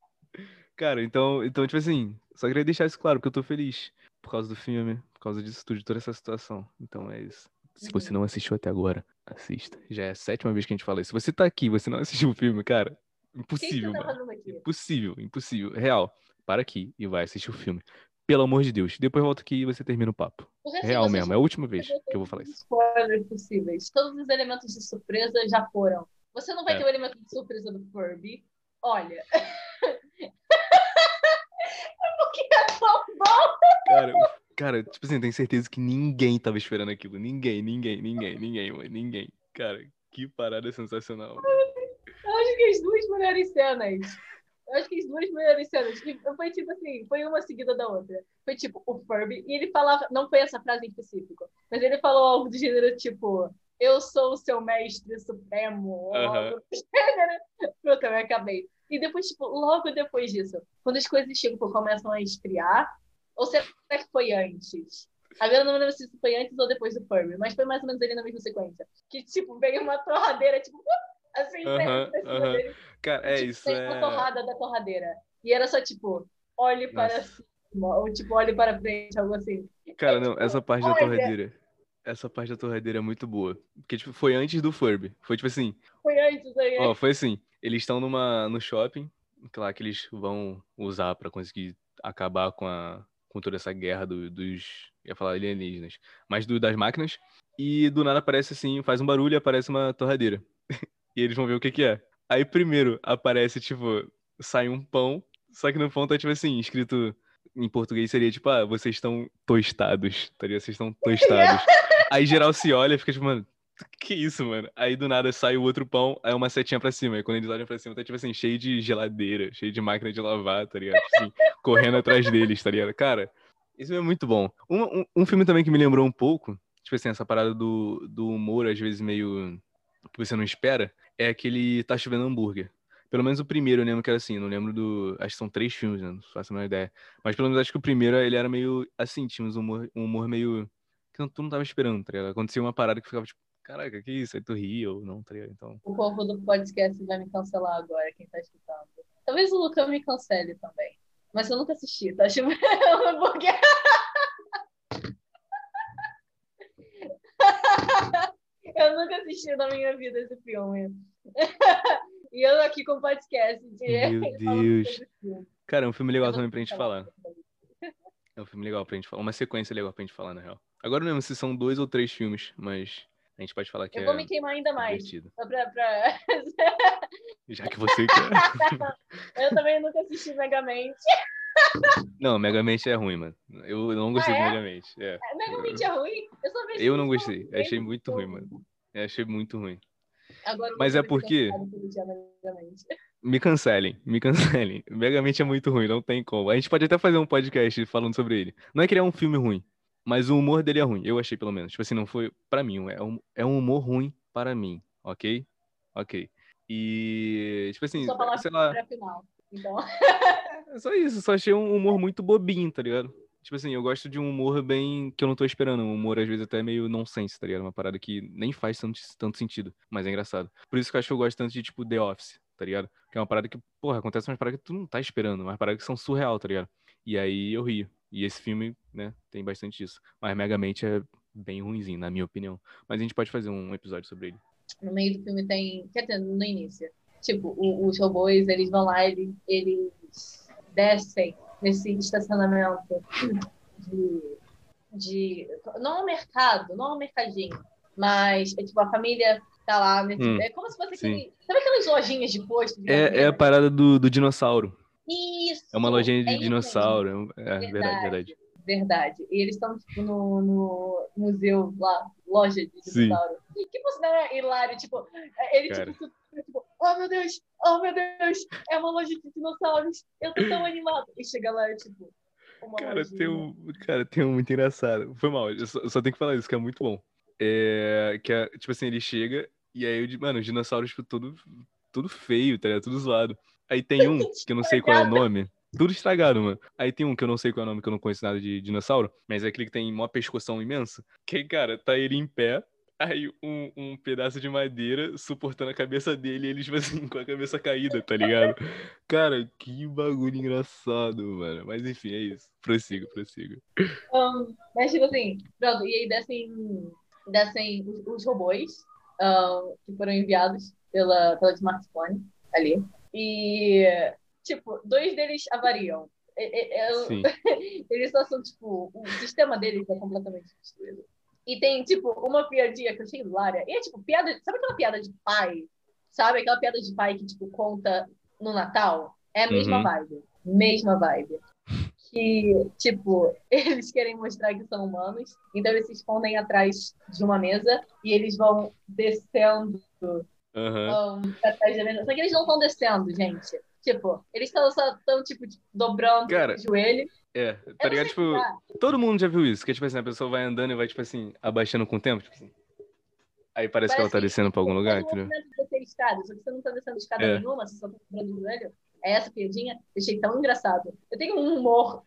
Cara, então, então, tipo assim, só queria deixar isso claro, que eu tô feliz por causa do filme, por causa disso tudo, de toda essa situação. Então é isso. Se você não assistiu até agora, assista. Já é a sétima vez que a gente fala isso. Se você tá aqui, você não assistiu o filme, cara, impossível, tá mano. Impossível, impossível. Real. Para aqui e vai assistir o filme. Pelo amor de Deus. Depois volta aqui e você termina o papo. Real mesmo. É a última vez que eu vou falar isso. Spoilers possíveis. Todos os elementos de surpresa já foram. Você não vai é. ter o elemento de surpresa do Furby. Olha. Porque é tão bom. Cara, cara, tipo assim, tenho certeza que ninguém tava esperando aquilo. Ninguém, ninguém, ninguém, ninguém, mãe, ninguém. Cara, que parada sensacional. Eu acho que as duas melhores cenas. Eu acho que as duas melhores cenas. Foi tipo assim, foi uma seguida da outra. Foi tipo o Furby, e ele falava, não foi essa frase em específico, mas ele falou algo do gênero tipo: Eu sou o seu mestre supremo. Uhum. Pronto, eu acabei. E depois, tipo, logo depois disso, quando as coisas chegam, começam a esfriar, ou será que foi antes? Agora eu não lembro se foi antes ou depois do Furby, mas foi mais ou menos ali na mesma sequência. Que, tipo, veio uma torradeira, tipo, uh, assim, uh -huh, uh -huh. dele. Cara, é tipo, isso. É... uma torrada da torradeira. E era só, tipo, olhe para cima, ou tipo, olhe para frente, algo assim. Cara, é, não, tipo, essa parte olha... da torradeira. Essa parte da torradeira é muito boa. Porque, tipo, foi antes do Furby. Foi tipo assim. Foi antes aí. Ó, foi assim. Eles estão numa no shopping, lá que eles vão usar para conseguir acabar com a com toda essa guerra do, dos ia falar alienígenas, mas do, das máquinas. E do nada aparece assim, faz um barulho e aparece uma torradeira. e eles vão ver o que que é. Aí primeiro aparece tipo sai um pão, só que no pão tá tipo assim, escrito em português seria tipo, ah, vocês estão tostados, tá ligado? Vocês estão tostados. Aí geral se olha e fica tipo, mano, que isso, mano? Aí do nada sai o outro pão, aí uma setinha pra cima. Aí quando eles olham pra cima, tá tipo assim, cheio de geladeira, cheio de máquina de lavar, tá ligado? Tipo assim, correndo atrás deles, tá ligado? Cara, isso é muito bom. Um, um, um, filme também que me lembrou um pouco, tipo assim, essa parada do, do humor, às vezes meio. que você não espera, é aquele Tá Chovendo Hambúrguer. Pelo menos o primeiro eu lembro que era assim, não lembro do. Acho que são três filmes, né? Não faço a menor ideia. Mas pelo menos acho que o primeiro ele era meio assim, tinha um humor, um humor meio. que tu não tava esperando, tá ligado? Acontecia uma parada que ficava tipo caraca, que isso? Aí tu ri ou não, tá ligado? Então... O povo do podcast vai me cancelar agora, quem tá escutando. Talvez o Lucão me cancele também. Mas eu nunca assisti, tá? Porque... eu nunca assisti na minha vida esse filme. e eu aqui com o podcast. De... Meu Deus. Cara, é um filme legal também pra gente falar. É um filme legal pra gente falar. Uma sequência legal pra gente falar, na real. Agora não lembro se são dois ou três filmes, mas a gente pode falar que eu é. vou me queimar ainda mais. Pra, pra... Já que você quer. eu também nunca assisti Megamente. Não, Megamente é ruim, mano. Eu não gostei ah, é? de Megamente. É. é Megamente é ruim? Eu, só vejo eu não gostei. Achei muito ruim, mano. Eu achei muito ruim. Agora, Mas é porque. Me cancelem, me cancelem. Megamente é muito ruim, não tem como. A gente pode até fazer um podcast falando sobre ele. Não é que ele é um filme ruim, mas o humor dele é ruim, eu achei pelo menos. Tipo assim, não foi para mim, é um, é um humor ruim para mim, ok? Ok. E, tipo assim, só sei lá. Final, então. é só isso, só achei um humor muito bobinho, tá ligado? Tipo assim, eu gosto de um humor bem que eu não tô esperando. Um humor, às vezes, até meio nonsense, tá ligado? Uma parada que nem faz tanto, tanto sentido, mas é engraçado. Por isso que eu acho que eu gosto tanto de, tipo, The Office, tá ligado? Que é uma parada que, porra, acontece umas paradas que tu não tá esperando, umas paradas que são surreal, tá ligado? E aí eu rio. E esse filme, né, tem bastante disso. Mas Megamente é bem ruimzinho, na minha opinião. Mas a gente pode fazer um episódio sobre ele. No meio do filme tem. Quer dizer, no início. Tipo, o, os robôs, eles vão lá, eles, eles descem nesse estacionamento de. de não é um mercado, não é um mercadinho. Mas, é, tipo, a família tá lá. Nesse, hum, é como se fosse aquele. Sabe aquelas lojinhas de posto? De é, é a parada do, do dinossauro. Isso! É uma lojinha de é dinossauro. É, verdade, verdade, verdade. Verdade. E eles estão, tipo, no, no museu lá, loja de dinossauro. Sim. Que sinal é hilário, tipo, ele, tipo, tipo, oh meu Deus, oh meu Deus, é uma loja de dinossauros, eu tô tão animado. E chega lá, tipo, uma Cara, lojinha. tem um, cara, tem um muito engraçado. Foi mal, eu só, eu só tenho que falar isso, que é muito bom. É, que é, tipo assim, ele chega e aí, di- mano, os dinossauros, tipo, tudo, tudo feio, tá ligado? Tudo zoado. Aí tem um, que eu não sei qual é o nome. Tudo estragado, mano. Aí tem um que eu não sei qual é o nome, que eu não conheço nada de dinossauro, mas é aquele que tem uma pescoção imensa. Que, cara, tá ele em pé, aí um, um pedaço de madeira suportando a cabeça dele e ele, tipo assim, com a cabeça caída, tá ligado? Cara, que bagulho engraçado, mano. Mas enfim, é isso. Prossigo, prossigo. Um, mas, tipo assim, pronto, e aí descem, descem os, os robôs que foram enviados pela, pela smartphone ali. E, tipo, dois deles avariam. E- e- eu- Sim. eles só são, tipo, o sistema deles é completamente destruído. E tem, tipo, uma piadinha que eu achei hilária. E é, tipo, piada. Sabe aquela piada de pai? Sabe aquela piada de pai que, tipo, conta no Natal? É a mesma Uhum. vibe. Mesma vibe. Que, tipo, eles querem mostrar que são humanos, então eles se escondem atrás de uma mesa e eles vão descendo Um, da mesa. Só que eles não estão descendo, gente. Tipo, eles estão só tão, tipo, dobrando Cara, o joelho. É, tá Eu ligado? Tipo, todo mundo já viu isso, que tipo assim, a pessoa vai andando e vai, tipo assim, abaixando com o tempo, tipo assim. Aí parece, que ela tá Parece descendo pra algum lugar, entendeu? descer escada, só que você não tá descendo escada É. nenhuma, você só tá dobrando o joelho. É essa piadinha. Achei tão engraçado. Eu tenho um humor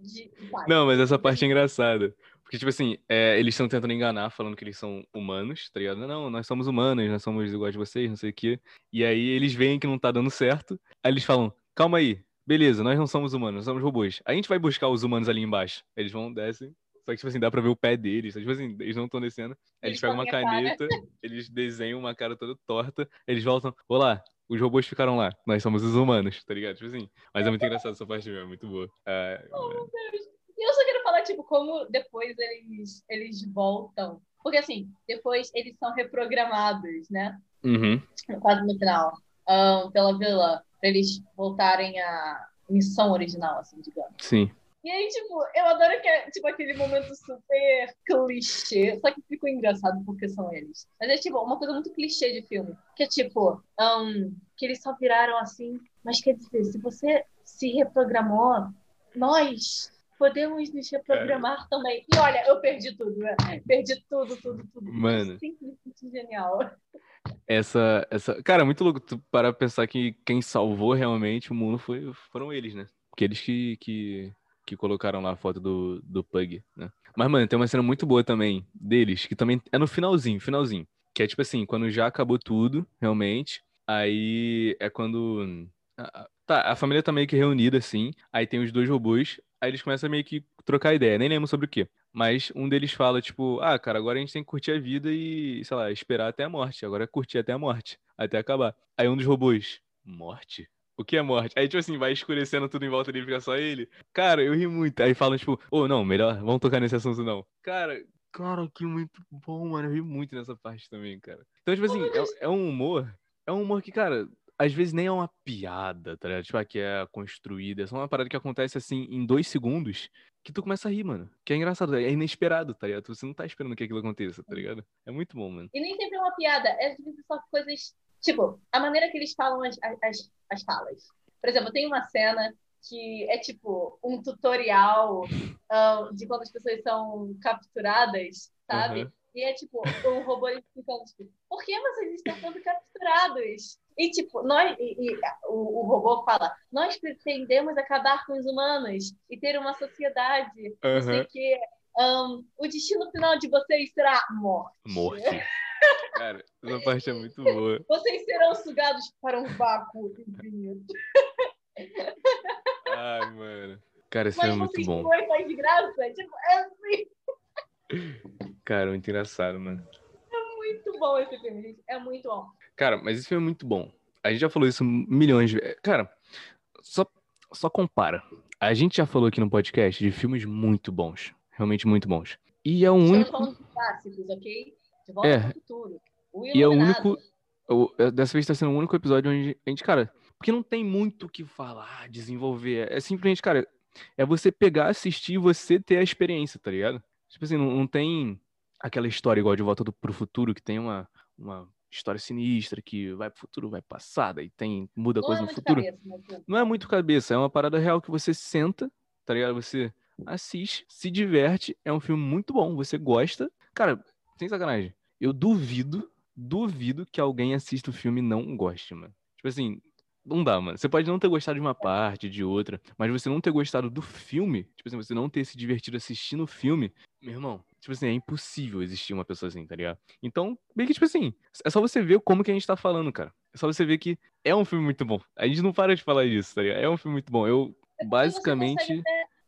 de. Não, mas essa parte é engraçada. Porque, tipo assim, é, eles estão tentando enganar, falando que eles são humanos, tá ligado? Não, nós somos humanos, nós somos iguais de vocês, não sei o quê. E aí eles veem que não tá dando certo. Aí eles falam, calma aí, beleza, nós não somos humanos, nós somos robôs. A gente vai buscar os humanos ali embaixo. Eles vão, descem. Só que, tipo assim, dá pra ver o pé deles. Tipo assim, eles não estão descendo. Aí eles Eles pegam uma a cara. caneta, eles desenham uma cara toda torta, eles voltam, olá, os robôs ficaram lá, nós somos os humanos, tá ligado? Tipo assim. Mas é muito engraçado essa parte mesmo, é muito boa. É, E eu só quero falar, tipo, como depois eles, eles voltam. Porque, assim, depois eles são reprogramados, né? uhum. Quase no final. ahn, pela vila. Pra eles voltarem à missão original, assim, digamos. Sim. E aí, tipo, eu adoro que é, tipo, aquele momento super clichê. Só que ficou engraçado porque são eles. Mas é, tipo, uma coisa muito clichê de filme. Que é, tipo, ahn, que eles só viraram assim. Mas quer dizer, se você se reprogramou, nós podemos nos reprogramar também. E olha, eu perdi tudo, né? Perdi tudo, tudo, tudo. Mano. Simplesmente genial. Essa, essa. Cara, é muito louco tu parar pra pensar que quem salvou realmente o mundo foi, foram eles, né? Porque eles que, que, que colocaram lá a foto do, do Pug, né? Mas, mano, tem uma cena muito boa também deles, que também é no finalzinho, finalzinho. Que é tipo assim, quando já acabou tudo, realmente. Aí é quando. Tá, a família tá meio que reunida, assim. Aí tem os dois robôs. Aí eles começam a meio que trocar ideia. Nem lembro sobre o quê. Mas um deles fala, tipo, ah, cara, agora a gente tem que curtir a vida e, sei lá, esperar até a morte. Agora é curtir até a morte. Até acabar. Aí um dos robôs, morte? O que é morte? Aí, tipo assim, vai escurecendo tudo em volta dele, fica só ele. Cara, eu ri muito. Aí falam, tipo, ô, não, melhor, vamos tocar nesse assunto não. Cara, cara, que muito bom, mano. Eu ri muito nessa parte também, cara. Então, tipo assim, é, é um humor. É um humor que, cara, às vezes nem é uma piada, tá ligado? Tipo, ah, que é construída. É só uma parada que acontece assim em dois segundos que tu começa a rir, mano. Que é engraçado, é inesperado, tá ligado? Você não tá esperando que aquilo aconteça, tá ligado? É muito bom, mano. E nem sempre é uma piada, é às vezes só coisas. Tipo, a maneira que eles falam as, as, as falas. Por exemplo, tem uma cena que é tipo um tutorial ahn, de quando as pessoas são capturadas, sabe? Aham. E é tipo, o robô explicando, tipo, por que vocês estão sendo capturados? E tipo, nós, e, e o, o robô fala, nós pretendemos acabar com os humanos e ter uma sociedade, não sei Aham. o destino final de vocês será morte. Morte. Cara, essa parte é muito boa. Vocês serão sugados para um vácuo infinito. Ai, mano. Cara, Mas filme é muito vocês bom. têm Wi-Fi de graça? Tipo, é assim. Cara, muito engraçado, mano. muito bom esse filme, gente. É muito bom. Cara, mas esse filme é muito bom. A gente já falou isso milhões de vezes. Cara, só, só compara. A gente já falou aqui no podcast de filmes muito bons. Realmente muito bons. E é o Estamos único. falando de clássicos, ok? De volta É. futuro. O E é o único. é- Dessa vez tá sendo o único episódio onde a gente, cara. Porque não tem muito o que falar, desenvolver. É simplesmente, cara, é você pegar, assistir e você ter a experiência, tá ligado? Tipo assim, não, não tem aquela história igual de Volta do, pro Futuro, que tem uma, uma história sinistra que vai pro futuro, vai passada e tem muda Não coisa é no futuro. cabeça, né, filho? Não é muito cabeça, é uma parada real que você senta, tá ligado? Você assiste, se diverte, é um filme muito bom, você gosta. Cara, sem sacanagem, eu duvido, duvido que alguém assista o filme e não goste, mano. Tipo assim, não dá, mano. Você pode não ter gostado de uma parte, de outra, mas você não ter gostado do filme, tipo assim, você não ter se divertido assistindo o filme, meu irmão, tipo assim, é impossível existir uma pessoa assim, tá ligado? Então, meio que, tipo assim, é só você ver como que a gente tá falando, cara. É só você ver que é um filme muito bom. A gente não para de falar disso, tá ligado? É um filme muito bom. Eu, É basicamente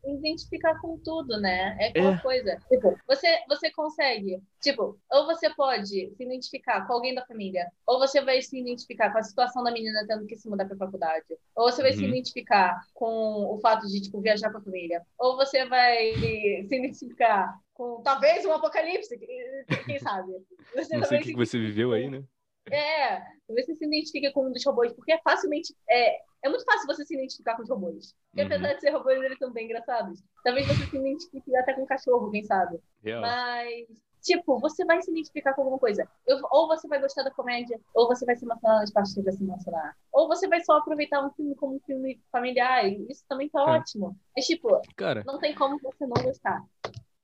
identificar com tudo, né? É aquela é. coisa. Tipo, você, você consegue, tipo, ou você pode se identificar com alguém da família, ou você vai se identificar com a situação da menina tendo que se mudar pra faculdade, ou você vai uhum. se identificar com o fato de, tipo, viajar com a família, ou você vai se identificar com talvez um apocalipse, quem sabe? Você Não sei o que, que você viveu aí, né? É, talvez você se identifique com um dos robôs, porque é facilmente. É, é muito fácil você se identificar com os robôs. Porque uhum. apesar de ser robôs, eles são bem engraçados. Talvez você se identifique até com um cachorro, quem sabe. Real. Mas, tipo, você vai se identificar com alguma coisa. Eu, ou você vai gostar da comédia, ou você vai se emocionar nas partes que vai se emocionar. Ou você vai só aproveitar um filme como um filme familiar. Isso também tá é. ótimo. Mas, tipo, Cara, não tem como você não gostar.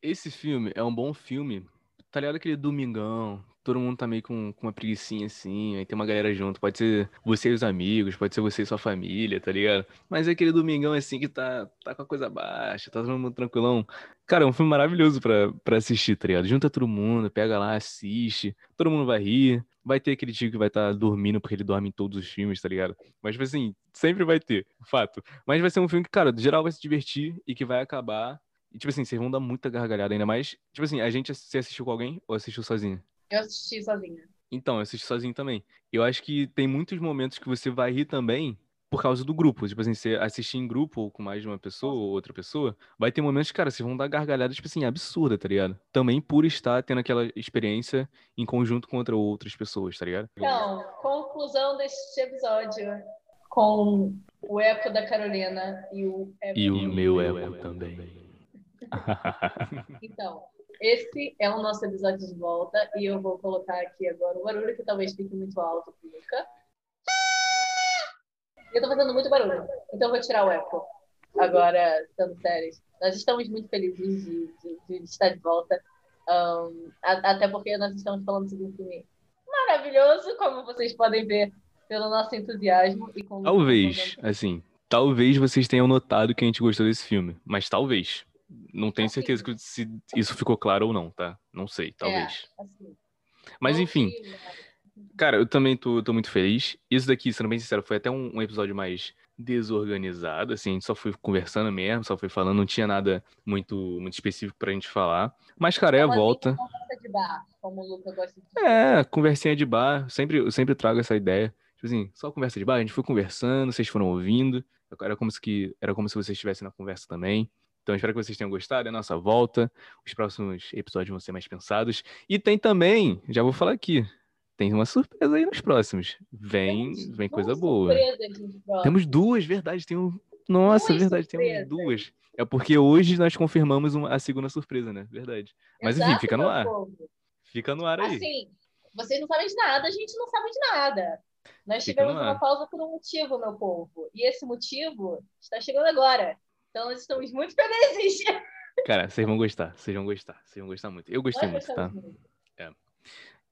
Esse filme é um bom filme. Tá ligado aquele domingão, todo mundo tá meio com, com uma preguiçinha assim, aí tem uma galera junto. Pode ser você e os amigos, pode ser você e sua família, tá ligado? Mas é aquele domingão assim que tá, tá com a coisa baixa, tá todo mundo tranquilão. Cara, é um filme maravilhoso pra, pra assistir, tá ligado? Junta todo mundo, pega lá, assiste, todo mundo vai rir. Vai ter aquele tio que vai estar tá dormindo porque ele dorme em todos os filmes, tá ligado? Mas, tipo assim, sempre vai ter, fato. Mas vai ser um filme que, cara, geral vai se divertir e que vai acabar e, tipo assim, vocês vão dar muita gargalhada ainda mais. Tipo assim, a gente se assistiu com alguém ou assistiu sozinho? Eu assisti sozinha. Então, eu assisti sozinho também. Eu acho que tem muitos momentos que você vai rir também por causa do grupo. Tipo assim, você assistir em grupo ou com mais de uma pessoa ou outra pessoa, vai ter momentos, cara, vocês vão dar gargalhada, tipo assim, absurda, tá ligado? Também por estar tendo aquela experiência em conjunto com outra, outras pessoas, tá ligado? Então, conclusão deste episódio com o eco da Carolina e o eco E o meu eco também. então, esse é o nosso episódio de volta e eu vou colocar aqui agora o barulho que talvez fique muito alto Luca. Eu tô fazendo muito barulho, então eu vou tirar o eco. Agora, sendo sérios, nós estamos muito felizes de, de, de estar de volta. Um, a, até porque nós estamos falando de um filme maravilhoso, como vocês podem ver pelo nosso entusiasmo. E com talvez, assim, talvez vocês tenham notado que a gente gostou desse filme, mas talvez. Não tenho certeza que se isso ficou claro ou não, tá? Não sei, talvez. É, assim. Mas enfim. Cara, eu também tô, tô, muito feliz. Isso daqui, sendo bem sincero, foi até um, um, episódio mais desorganizado, assim, a gente só foi conversando mesmo, só foi falando, não tinha nada muito, muito específico pra gente falar. Mas, cara, é a volta. Conversa de bar, como o Luca gosta de É, conversinha de bar, sempre, eu sempre trago essa ideia. Tipo assim, só conversa de bar, a gente foi conversando, vocês foram ouvindo. Era como se, que, era como se vocês estivessem na conversa também. Então, espero que vocês tenham gostado da nossa volta. Os próximos episódios vão ser mais pensados. E tem também, já vou falar aqui, tem uma surpresa aí nos próximos. Vem, vem coisa boa. Temos duas, verdade. Tem um... Nossa, duas verdade, temos duas. É porque hoje nós confirmamos uma, a segunda surpresa, né? Verdade. Mas Exato, enfim, fica no ar. Povo. Fica no ar aí. Assim, vocês não sabem de nada, a gente não sabe de nada. Nós fica tivemos uma pausa por um motivo, meu povo. E esse motivo está chegando agora. Então, nós estamos muito felizes. Cara, vocês vão gostar, vocês vão gostar, vocês vão gostar muito. Eu gostei muito, tá? Muito. É.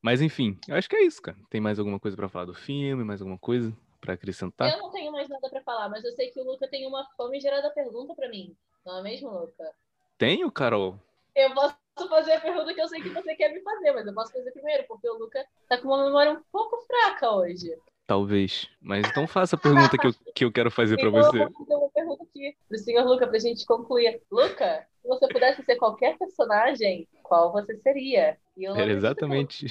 Mas enfim, eu acho que é isso, cara. Tem mais alguma coisa para falar do filme, mais alguma coisa para acrescentar? Eu não tenho mais nada para falar, mas eu sei que o Luca tem uma fome gerada pergunta para mim. Não é mesmo, Luca? Tenho, Carol. Eu posso fazer a pergunta que eu sei que você quer me fazer, mas eu posso fazer primeiro, porque o Luca tá com uma memória um pouco fraca hoje. Talvez. Mas então faça a pergunta que eu, que eu quero fazer para você. Eu vou fazer uma pergunta aqui pro senhor Luca pra gente concluir. Luca, se você pudesse ser qualquer personagem, qual você seria? Era exatamente,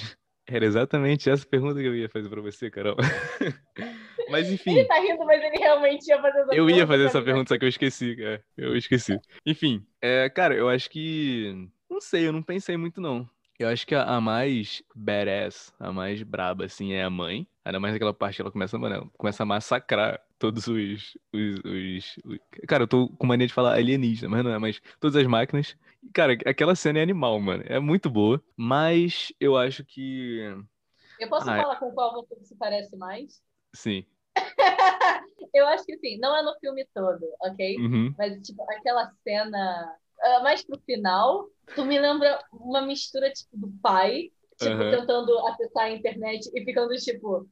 era exatamente essa pergunta que eu ia fazer para você, Carol. mas enfim. Ele tá rindo, mas ele realmente ia fazer essa Eu ia fazer essa pergunta, só que eu esqueci, cara. Eu esqueci. Enfim, é, cara, eu acho que. Não sei, eu não pensei muito, não. Eu acho que a, a, mais badass, a mais braba, assim, é a mãe. Ainda mais naquela parte que ela começa, mano, começa a massacrar todos os, os, os, os, Cara, eu tô com mania de falar alienígena, mas não é, mas todas as máquinas. Cara, aquela cena é animal, mano. É muito boa. Mas eu acho que. Eu posso ah, falar com qual você se parece mais? Sim. Eu acho que assim, não é no filme todo, ok? Uhum. Mas, tipo, aquela cena uh, mais pro final, tu me lembra uma mistura, tipo, do pai, tipo, Uhum. tentando acessar a internet e ficando, tipo.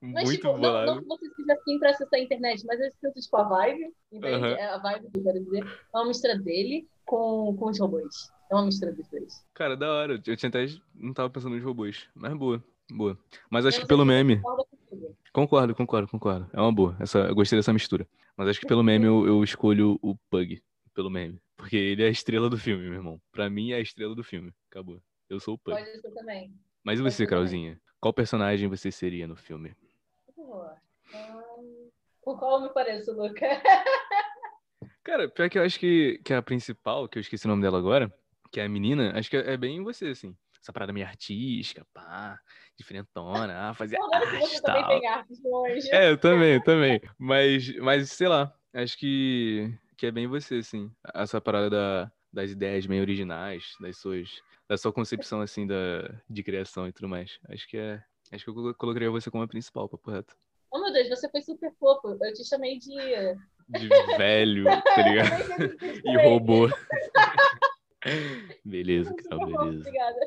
Mas, Muito tipo, não, não que você seja assim pra acessar a internet, mas eu sinto, tipo, a vibe, entende? Uhum. É a vibe que eu quero dizer. É uma mistura dele com, com os robôs. É uma mistura dos dois. Cara, da hora. Eu tinha até não tava pensando nos robôs. Mas boa, boa. Mas acho que pelo meme. Concordo, concordo, concordo. É uma boa. Essa, eu gostei dessa mistura. Mas acho que pelo meme eu, eu escolho o Pug. Pelo meme. Porque ele é a estrela do filme, meu irmão. Pra mim é a estrela do filme. Acabou. Eu sou o Pug. Pode ser também. Mas e você. Carolzinha? Qual personagem você seria no filme? Hum, Com qual eu me pareço, Luca? Cara, pior que eu acho que, que a principal, que eu esqueci o nome dela agora, que é a menina, acho que é bem você, assim. Essa parada meio artística, pá, diferentona, ah, fazer arte tal. longe. É, eu também, eu também. Mas, mas sei lá, acho que, que é bem você, assim. Essa parada da, das ideias meio originais, das suas, da sua concepção, assim, da, de criação e tudo mais. Acho que é. Acho que eu colo- colocaria você como a principal, papo reto. Oh, meu Deus, você foi super fofo. Eu te chamei de. De velho, tá ligado? E robô. Beleza, Super cara, beleza. Obrigada.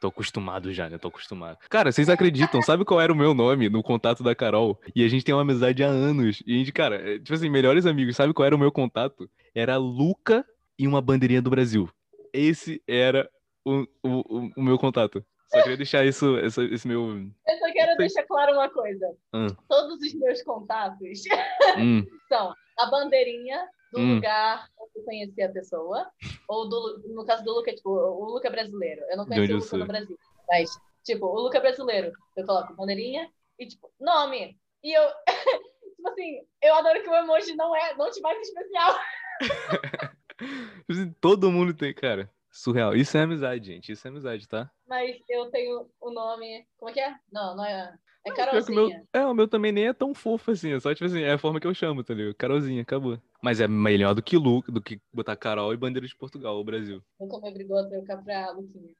Tô acostumado já, né? Tô acostumado. Cara, vocês acreditam? Sabe qual era o meu nome no contato da Carol? E a gente tem uma amizade há anos. E a gente, cara, é, tipo assim, melhores amigos. Sabe qual era o meu contato? Era Luca e uma bandeirinha do Brasil. Esse era o, o, o- meu contato. Só queria deixar isso, essa- esse meu. Eu só quero deixar claro uma coisa. Hum. Todos os meus contatos Hum, são a bandeirinha do Hum. lugar onde conheci a pessoa, ou do, no caso do Luca, tipo, o Luca brasileiro. Eu não conheci o Luca no Brasil. Mas, tipo, o Luca brasileiro, eu coloco bandeirinha e, tipo, nome. E eu, tipo assim, eu adoro que o emoji não é, não te mais especial. tipo assim, todo mundo tem, cara. Surreal. Isso é amizade, gente. Isso é amizade, tá? Mas eu tenho o nome. Como é que é? Não, não é. É que o meu, Carolzinha. é, o meu também nem é tão fofo assim. É só, tipo assim, é a forma que eu chamo, tá ligado? Carolzinha, acabou. Mas é melhor do que Lu, do que botar Carol e bandeira de Portugal, o Brasil. Nunca me obrigou a trocar pra Luquinha.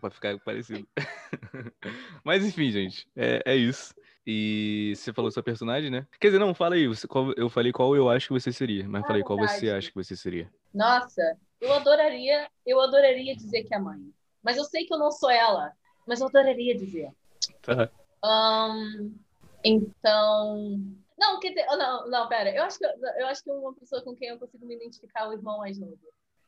Pra ficar parecido. Mas enfim, gente. É, é isso. E você falou sua personagem, né? Quer dizer, não, fala aí. Você, qual- eu falei qual eu acho que você seria. Mas Ah, falei qual você verdade. acha que você seria. Nossa, eu adoraria, eu adoraria dizer que é a mãe. Mas eu sei que eu não sou ela. Mas eu adoraria dizer. Tá. Ahn, então. Não, dizer. oh, Não, não, pera. Eu acho, que, eu acho que uma pessoa com quem eu consigo me identificar é o irmão mais novo.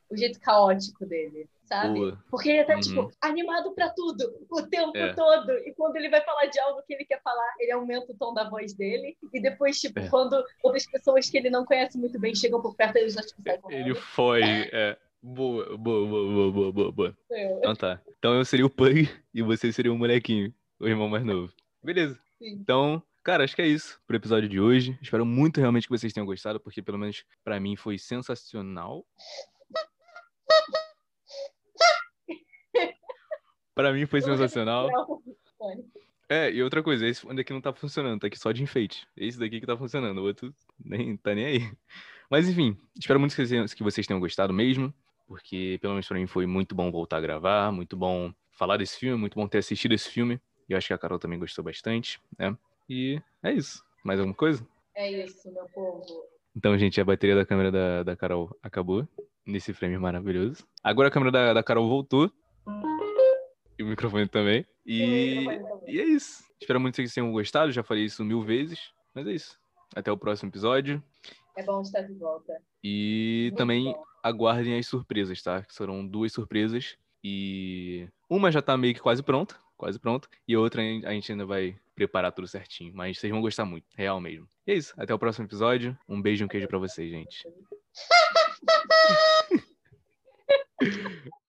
O jeito caótico dele, sabe? Boa. Porque ele tá, Uhum. tipo, animado pra tudo, o tempo É. todo. E quando ele vai falar de algo que ele quer falar, ele aumenta o tom da voz dele. E depois, tipo, É. quando outras pessoas que ele não conhece muito bem chegam por perto, ele já, tipo, sai correndo. Ele foge. É. Boa, boa, boa, boa, boa, boa, boa. Eu. Então tá. Então eu seria o Pug e você seria o molequinho, o irmão mais novo. Beleza. Sim. Então, cara, acho que é isso pro episódio de hoje. Espero muito realmente que vocês tenham gostado, porque pelo menos pra mim foi sensacional. Pra mim foi sensacional. É, e outra coisa, esse fone daqui não tá funcionando, tá aqui só de enfeite. Esse daqui que tá funcionando, o outro nem tá nem aí. Mas enfim, espero muito que vocês tenham gostado mesmo, porque pelo menos pra mim foi muito bom voltar a gravar, muito bom falar desse filme, muito bom ter assistido esse filme. E eu acho que a Carol também gostou bastante, né? E é isso. Mais alguma coisa? É isso, meu povo. Então, gente, a bateria da câmera da, da Carol acabou nesse frame maravilhoso. Agora a câmera da, da Carol voltou. E o microfone também. E, e é isso. Espero muito que vocês tenham gostado. Já falei isso mil vezes. Mas é isso. Até o próximo episódio. É bom estar de volta. E Muito também bom. aguardem as surpresas, tá? Que serão duas surpresas. E uma já tá meio que quase pronta quase pronto. E outra a gente ainda vai preparar tudo certinho. Mas vocês vão gostar muito, real mesmo. E é isso. Até o próximo episódio. Um beijo e um queijo para vocês, gente.